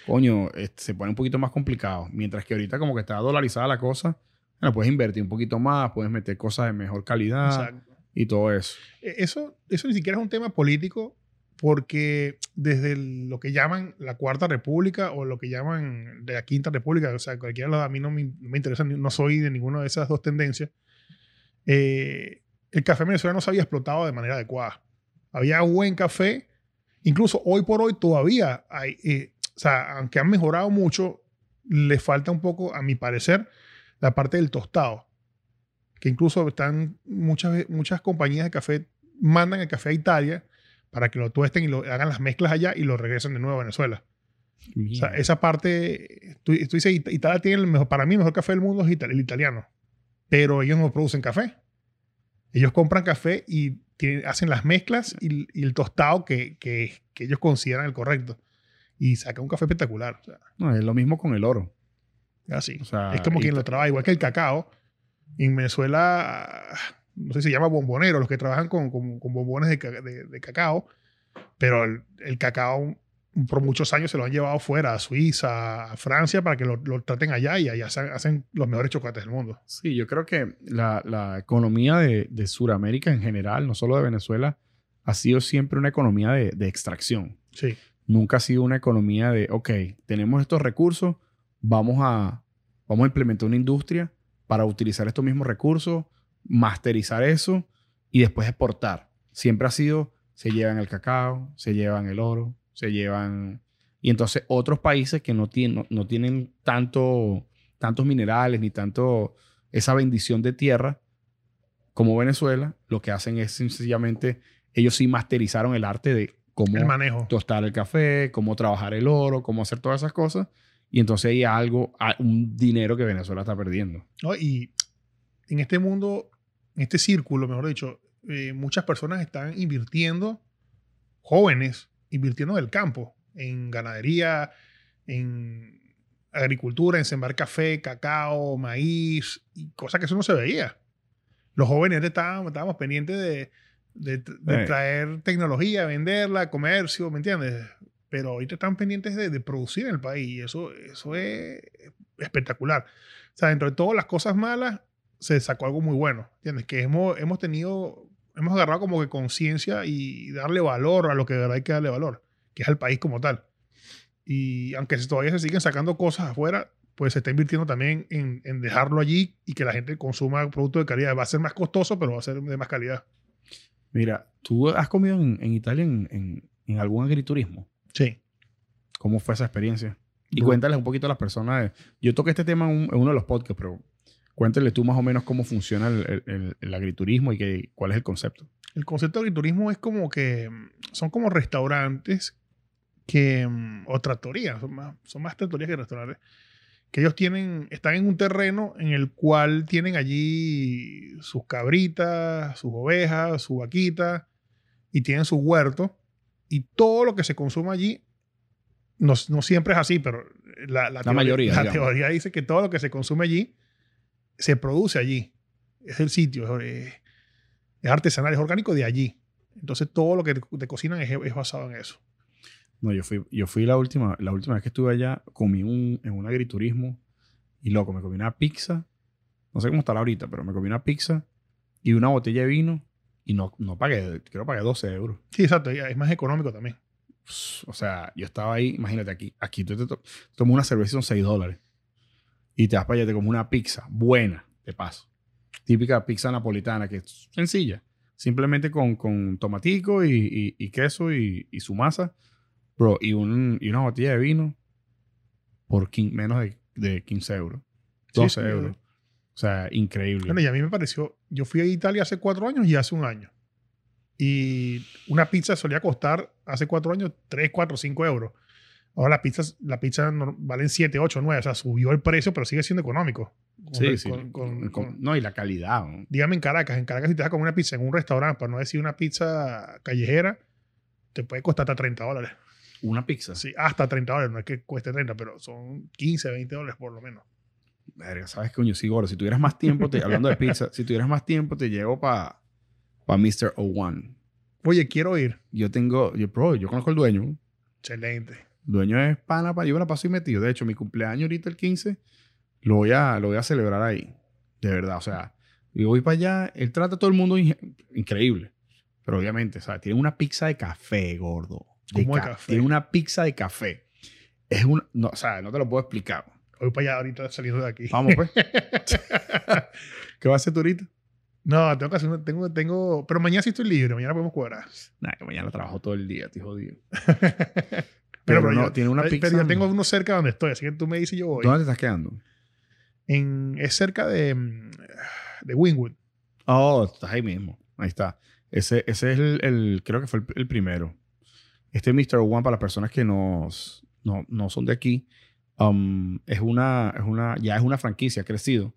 coño, este, se pone un poquito más complicado. Mientras que ahorita como que está dolarizada la cosa, bueno, puedes invertir un poquito más, puedes meter cosas de mejor calidad
Exacto.
y todo eso.
Eh, Eso, eso ni siquiera es un tema político porque desde el- lo que llaman la Cuarta República o lo que llaman la Quinta República, o sea, cualquiera de los- a mí no me, no me interesa, no soy de ninguna de esas dos tendencias, eh, el café venezolano no se había explotado de manera adecuada. Había buen café, incluso hoy por hoy todavía hay, eh, o sea, aunque han mejorado mucho, le falta un poco, a mi parecer, la parte del tostado que incluso están muchas, muchas compañías de café mandan el café a Italia para que lo tuesten y lo hagan las mezclas allá y lo regresen de nuevo a Venezuela. O sea, esa parte, tú, tú dices, It- Italia tiene el mejor, para mí el mejor café del mundo es el italiano, pero ellos no producen café. Ellos compran café y tienen- hacen las mezclas y, y el tostado que, que- que ellos consideran el correcto. Y sacan un café espectacular. O sea,
No, es lo mismo con el oro.
Así.
O sea,
es como quien lo trabaja, igual que el cacao. En Venezuela, no sé si se llama bombonero, los que trabajan con, con- con bombones de, de- de cacao, pero el, el cacao por muchos años se lo han llevado fuera, a Suiza, a Francia, para que lo, lo traten allá y allá se hacen los mejores chocolates del mundo.
Sí, yo creo que la, la economía de, de Sudamérica en general, no solo de Venezuela, ha sido siempre una economía de, de extracción.
Sí,
Nunca ha sido una economía de, ok, tenemos estos recursos, vamos a vamos a implementar una industria para utilizar estos mismos recursos, masterizar eso y después exportar. Siempre ha sido, se llevan el cacao, se llevan el oro, se llevan... Y entonces otros países que no tienen, no, tienen tanto, tantos minerales ni tanto esa bendición de tierra como Venezuela, lo que hacen es sencillamente, ellos sí masterizaron el arte de cómo
el manejo.
tostar el café, cómo trabajar el oro, cómo hacer todas esas cosas. Y entonces hay algo, un dinero que Venezuela está perdiendo.
¿No? Y en este mundo, en este círculo, mejor dicho, eh, muchas personas están invirtiendo, jóvenes, invirtiendo en el campo, en ganadería, en agricultura, en sembrar café, cacao, maíz, y cosas que eso no se veía. Los jóvenes estábamos, estábamos pendientes de, de,
Eh.
traer tecnología, venderla, comercio, ¿me entiendes? Pero ahorita están pendientes de, de producir en el país y eso, eso es espectacular. O sea, dentro de todas las cosas malas, se sacó algo muy bueno, ¿entiendes? Que hemos, hemos tenido, hemos agarrado como que conciencia y darle valor a lo que de verdad hay que darle valor, que es al país como tal. Y aunque todavía se siguen sacando cosas afuera, pues se está invirtiendo también en, en dejarlo allí y que la gente consuma productos de calidad. Va a ser más costoso, pero va a ser de más calidad.
Mira, ¿tú has comido en, en Italia en- en algún agriturismo?
Sí.
¿Cómo fue esa experiencia? Y cuéntales un poquito a las personas. yo toqué este tema en, un- en uno de los podcasts, pero cuéntale tú más o menos cómo funciona el, el- el- el agriturismo y que, cuál es el concepto.
El concepto de agriturismo es como que mm, son como restaurantes que, mm, o tractorías, son más, son más tractorías que restaurantes, que ellos tienen, están en un terreno en el cual tienen allí sus cabritas, sus ovejas, su vaquita, y tienen su huerto, y todo lo que se consume allí, no, no siempre es así, pero la, la teoría,
mayoría,
la
digamos.
teoría dice que todo lo que se consume allí se produce allí. Es el sitio, es, es artesanal, es orgánico de allí. Entonces todo lo que te, te cocinan es, es basado en eso.
No, yo fui, yo fui la última, la última vez que estuve allá, comí un, en un agriturismo y loco, me comí una pizza. No sé cómo estará ahorita, pero me comí una pizza y una botella de vino y no, no pagué, creo que pagué 12 euros.
Sí, exacto, es más económico también.
O sea, yo estaba ahí, imagínate aquí, aquí tú te to- tomas una cerveza y son 6 dólares. Y te vas para allá, te comes una pizza buena, de paso. Típica pizza napolitana, que es sencilla. Simplemente con, con tomatico y, y- y queso y, y su masa. Bro, y, un, y una botella de vino por menos de, de 15 euros.
Sí,
12
sí,
euros. O sea, increíble.
Bueno, y a mí me pareció, yo fui a Italia hace cuatro años y hace un año. Y una pizza solía costar hace cuatro años 3, 4, 5 euros. Ahora las pizzas, la pizza valen 7, 8, 9. O sea, subió el precio, pero sigue siendo económico. Con-
sí, sí.
con- con-
Con-
con-
no, y la calidad. ¿no?
dígame en Caracas, en Caracas si te vas a comer una pizza en un restaurante, para no decir una pizza callejera, te puede costar hasta 30 dólares.
Una pizza.
Sí, hasta 30 dólares, no es que cueste 30, pero son 15, 20 dólares por lo menos.
Verga, ¿sabes, coño? Sí, gordo. Si tuvieras más tiempo, te- hablando de pizza, si tuvieras más tiempo, te llevo para pa Mr. O1.
Oye, quiero ir.
Yo tengo, yo, bro, yo conozco al dueño.
Excelente.
El dueño es pana, pa, yo me la paso y metido. De hecho, mi cumpleaños ahorita el 15, lo voy a, lo voy a celebrar ahí. De verdad, o sea, yo voy para allá, él trata a todo el mundo increíble. Pero obviamente, ¿sabes? Tiene una pizza de café, gordo. De
¿Cómo de
ca-
café?
Tiene una pizza de café. Es un, no, o sea, no te lo puedo explicar.
Voy para allá ahorita saliendo de aquí.
Vamos, pues. ¿Qué vas a hacer tú ahorita?
no, tengo que hacer una- tengo, tengo, pero mañana sí estoy libre, mañana podemos cuadrar.
Nah, que mañana trabajo todo el día, estoy jodido.
Pero,
Pero,
pero
no,
yo-
tiene una
Pero
pizza.
yo tengo uno cerca donde estoy, así que tú me dices yo voy.
¿Dónde te estás quedando?
En, es cerca de, mm, de Wingwood.
Oh, estás ahí mismo. Ahí está. Ese, ese es el, el- creo que fue el, el primero. Este Mr. One, para las personas que nos, no, no son de aquí, um, es una, es una, ya es una franquicia, ha crecido,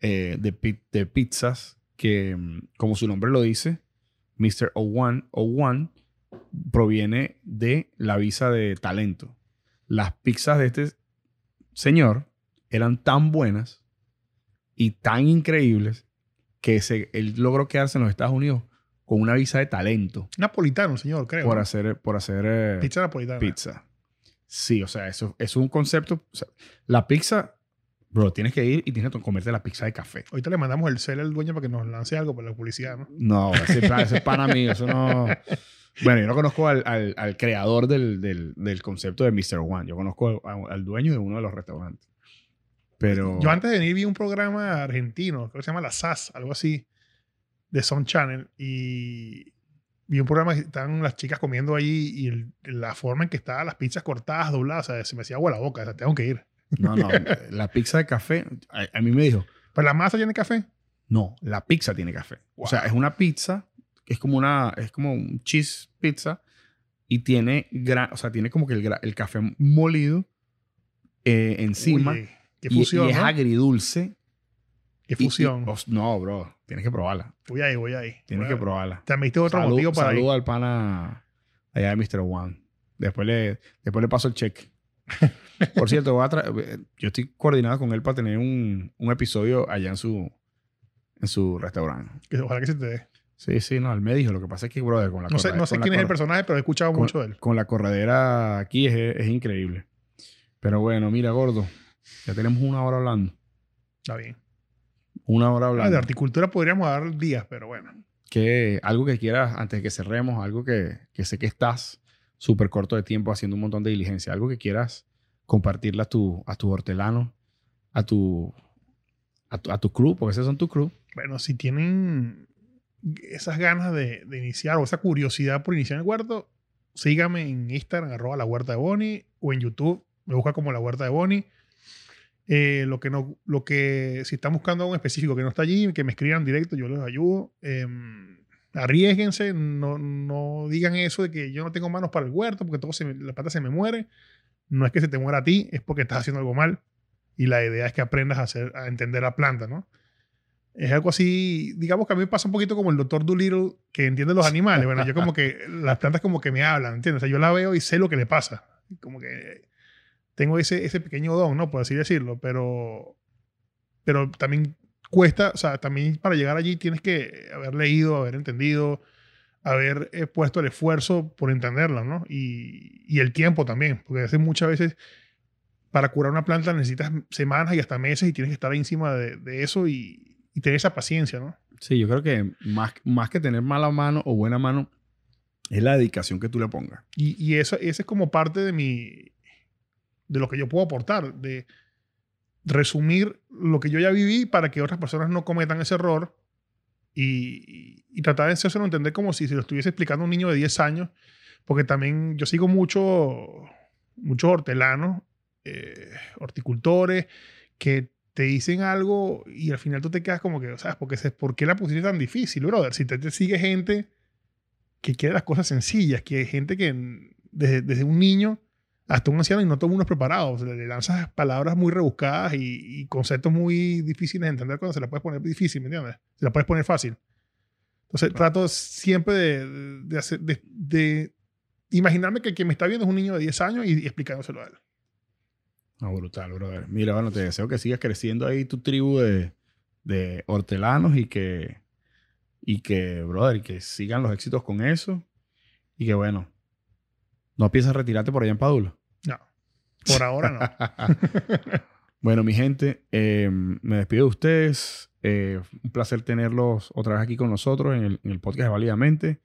eh, de, de pizzas que, mm, como su nombre lo dice, Mr. O1, O1 proviene de la visa de talento. Las pizzas de este señor eran tan buenas y tan increíbles que se, él logró quedarse en los Estados Unidos con una visa de talento
Napolitano, señor, creo.
por
¿no?
hacer, por hacer eh,
Pizza napolitana.
pizza. Sí, o sea, eso, eso es un concepto. o sea, la pizza, bro, tienes que ir y tienes que comerte la pizza de café.
Ahorita le mandamos el cel al dueño para que nos lance algo para la publicidad, ¿no?
No, ese, ese es para mí, eso no. Bueno, yo no conozco al, al- al creador del, del- del concepto de Mr. One. Yo conozco al, al dueño de uno de los restaurantes. Pero.
Yo antes de venir vi un programa argentino, creo que se llama La SAS, algo así, de Sun Channel. Y vi un programa que estaban las chicas comiendo ahí y el- la forma en que estaban las pizzas cortadas, dobladas, o sea, se me hacía agua la boca, o sea, tengo que ir.
No, no. la pizza de café. A, a mí me dijo,
¿Pero la masa tiene café?
no, la pizza tiene café. O sea, es una pizza es como una. Es como un cheese pizza. Y tiene. gra- o sea, tiene como que el, café molido eh, encima.
Oye, qué
y-
fusión,
y, es
¿no?
agridulce.
Qué
Y- y-
fusión.
os- no, bro. Tienes que probarla.
voy ahí, voy ahí.
Tienes
Voy
que probarla.
Te diste otro
Salud-
motivo para ir.
Saludo al pana allá de Mr. One. Después le, después le paso el cheque. Por cierto, voy a tra- yo estoy coordinado con él para tener un, un episodio allá en su, en su restaurante.
Ojalá que se te dé.
Sí, sí, no, él me dijo. Lo que pasa es que, brother, con la
No sé, no sé quién es el personaje, pero he escuchado
con-
mucho de él.
Con la corredera aquí es, es increíble. Pero bueno, mira, gordo. Ya tenemos una hora hablando.
Está bien.
Una hora
Ah, de
hablando.
horticultura podríamos dar días, pero bueno.
que algo que quieras antes de que cerremos, algo que, que sé que estás súper corto de tiempo haciendo un montón de diligencia, algo que quieras compartirle a tu, a tu hortelano, a tu, a tu, a tu crew, porque esos son tu crew.
Bueno, si tienen esas ganas de, de iniciar o esa curiosidad por iniciar el huerto, sígame en Instagram, arroba la huerta de Bonnie, o en YouTube, me busca como la huerta de Bonnie. Eh, lo que no, lo que, si están buscando en específico que no está allí, que me escriban directo, yo les ayudo. Eh, arriesguense, no, no digan eso de que yo no tengo manos para el huerto porque todo se me- la planta se me muere. No es que se te muera a ti, es porque estás haciendo algo mal. Y la idea es que aprendas a, hacer, a entender la planta, ¿no? Es algo así, digamos que a mí me pasa un poquito como el doctor Dolittle que entiende los animales. Bueno, yo como que las plantas como que me hablan, ¿entiendes? O sea, yo la veo y sé lo que le pasa. Como que tengo ese, ese pequeño don, ¿no? Por así decirlo, pero, pero también cuesta, o sea, también para llegar allí tienes que haber leído, haber entendido, haber eh, puesto el esfuerzo por entenderla, ¿no? Y, y el tiempo también, porque a veces muchas veces para curar una planta necesitas semanas y hasta meses y tienes que estar encima de, de eso y, y tener esa paciencia, ¿no?
Sí, yo creo que más, más que tener mala mano o buena mano, es la dedicación que tú le pongas.
Y, y eso, ese es como parte de mi, de lo que yo puedo aportar, de resumir lo que yo ya viví para que otras personas no cometan ese error y, y tratar de hacerlo entender como si se lo estuviese explicando a un niño de 10 años, porque también yo sigo mucho, muchos hortelanos, eh, horticultores, que te dicen algo y al final tú te quedas como que, ¿sabes? Porque, ¿Por qué la pusiste tan difícil, brother? Si te, te sigue gente que quiere las cosas sencillas, que hay gente que desde, desde un niño hasta un anciano y no todo el mundo es preparado. O sea, le lanzas palabras muy rebuscadas y, y conceptos muy difíciles de entender cuando se la puedes poner difícil, ¿me entiendes? Se la puedes poner fácil. Entonces trato siempre de, de, hacer, de, de imaginarme que quien me está viendo es un niño de 10 años y, y explicándoselo a él.
No, brutal, brother. Mira, bueno, te deseo que sigas creciendo ahí tu tribu de, de hortelanos y que, y que, brother, y que sigan los éxitos con eso. Y que, bueno, no piensas retirarte por allá en Padula.
Por ahora no.
bueno, mi gente, eh, me despido de ustedes. Eh, un placer tenerlos otra vez aquí con nosotros en el, podcast Válidamente.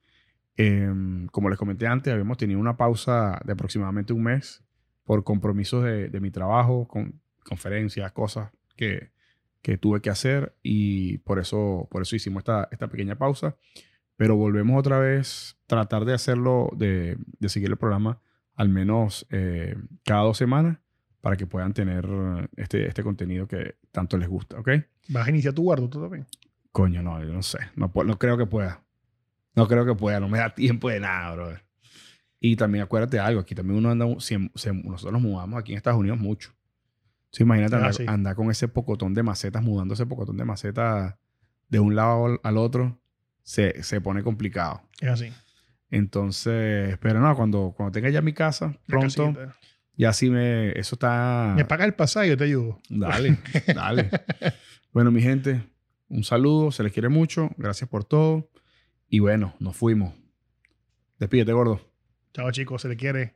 Eh, como les comenté antes, habíamos tenido una pausa de aproximadamente un mes por compromisos de, de mi trabajo, con conferencias, cosas que, que, tuve que hacer y por eso, por eso hicimos esta, esta pequeña pausa. Pero volvemos otra vez, tratar de hacerlo, de, de seguir el programa al menos eh, cada dos semanas para que puedan tener este, este contenido que tanto les gusta, ¿ok?
¿Vas a iniciar tu guardo tú también?
Coño, no, yo no sé. No, no creo que pueda. No creo que pueda. No me da tiempo de nada, brother. Y también acuérdate de algo. Aquí también uno anda... Si, si, nosotros nos mudamos aquí en Estados Unidos mucho. Sí, imagínate
Ah,
andar,
sí.
andar con ese pocotón de macetas, mudando ese pocotón de macetas de un lado al, al otro, se, se pone complicado.
Es así.
Entonces, pero no, cuando, cuando tenga ya mi casa, pronto, ya sí me... Eso está...
Me paga el pasaje yo te ayudo.
Dale, dale. bueno, mi gente, un saludo, se les quiere mucho, gracias por todo. Y bueno, nos fuimos. Despídete, gordo.
Chao chicos, se le quiere.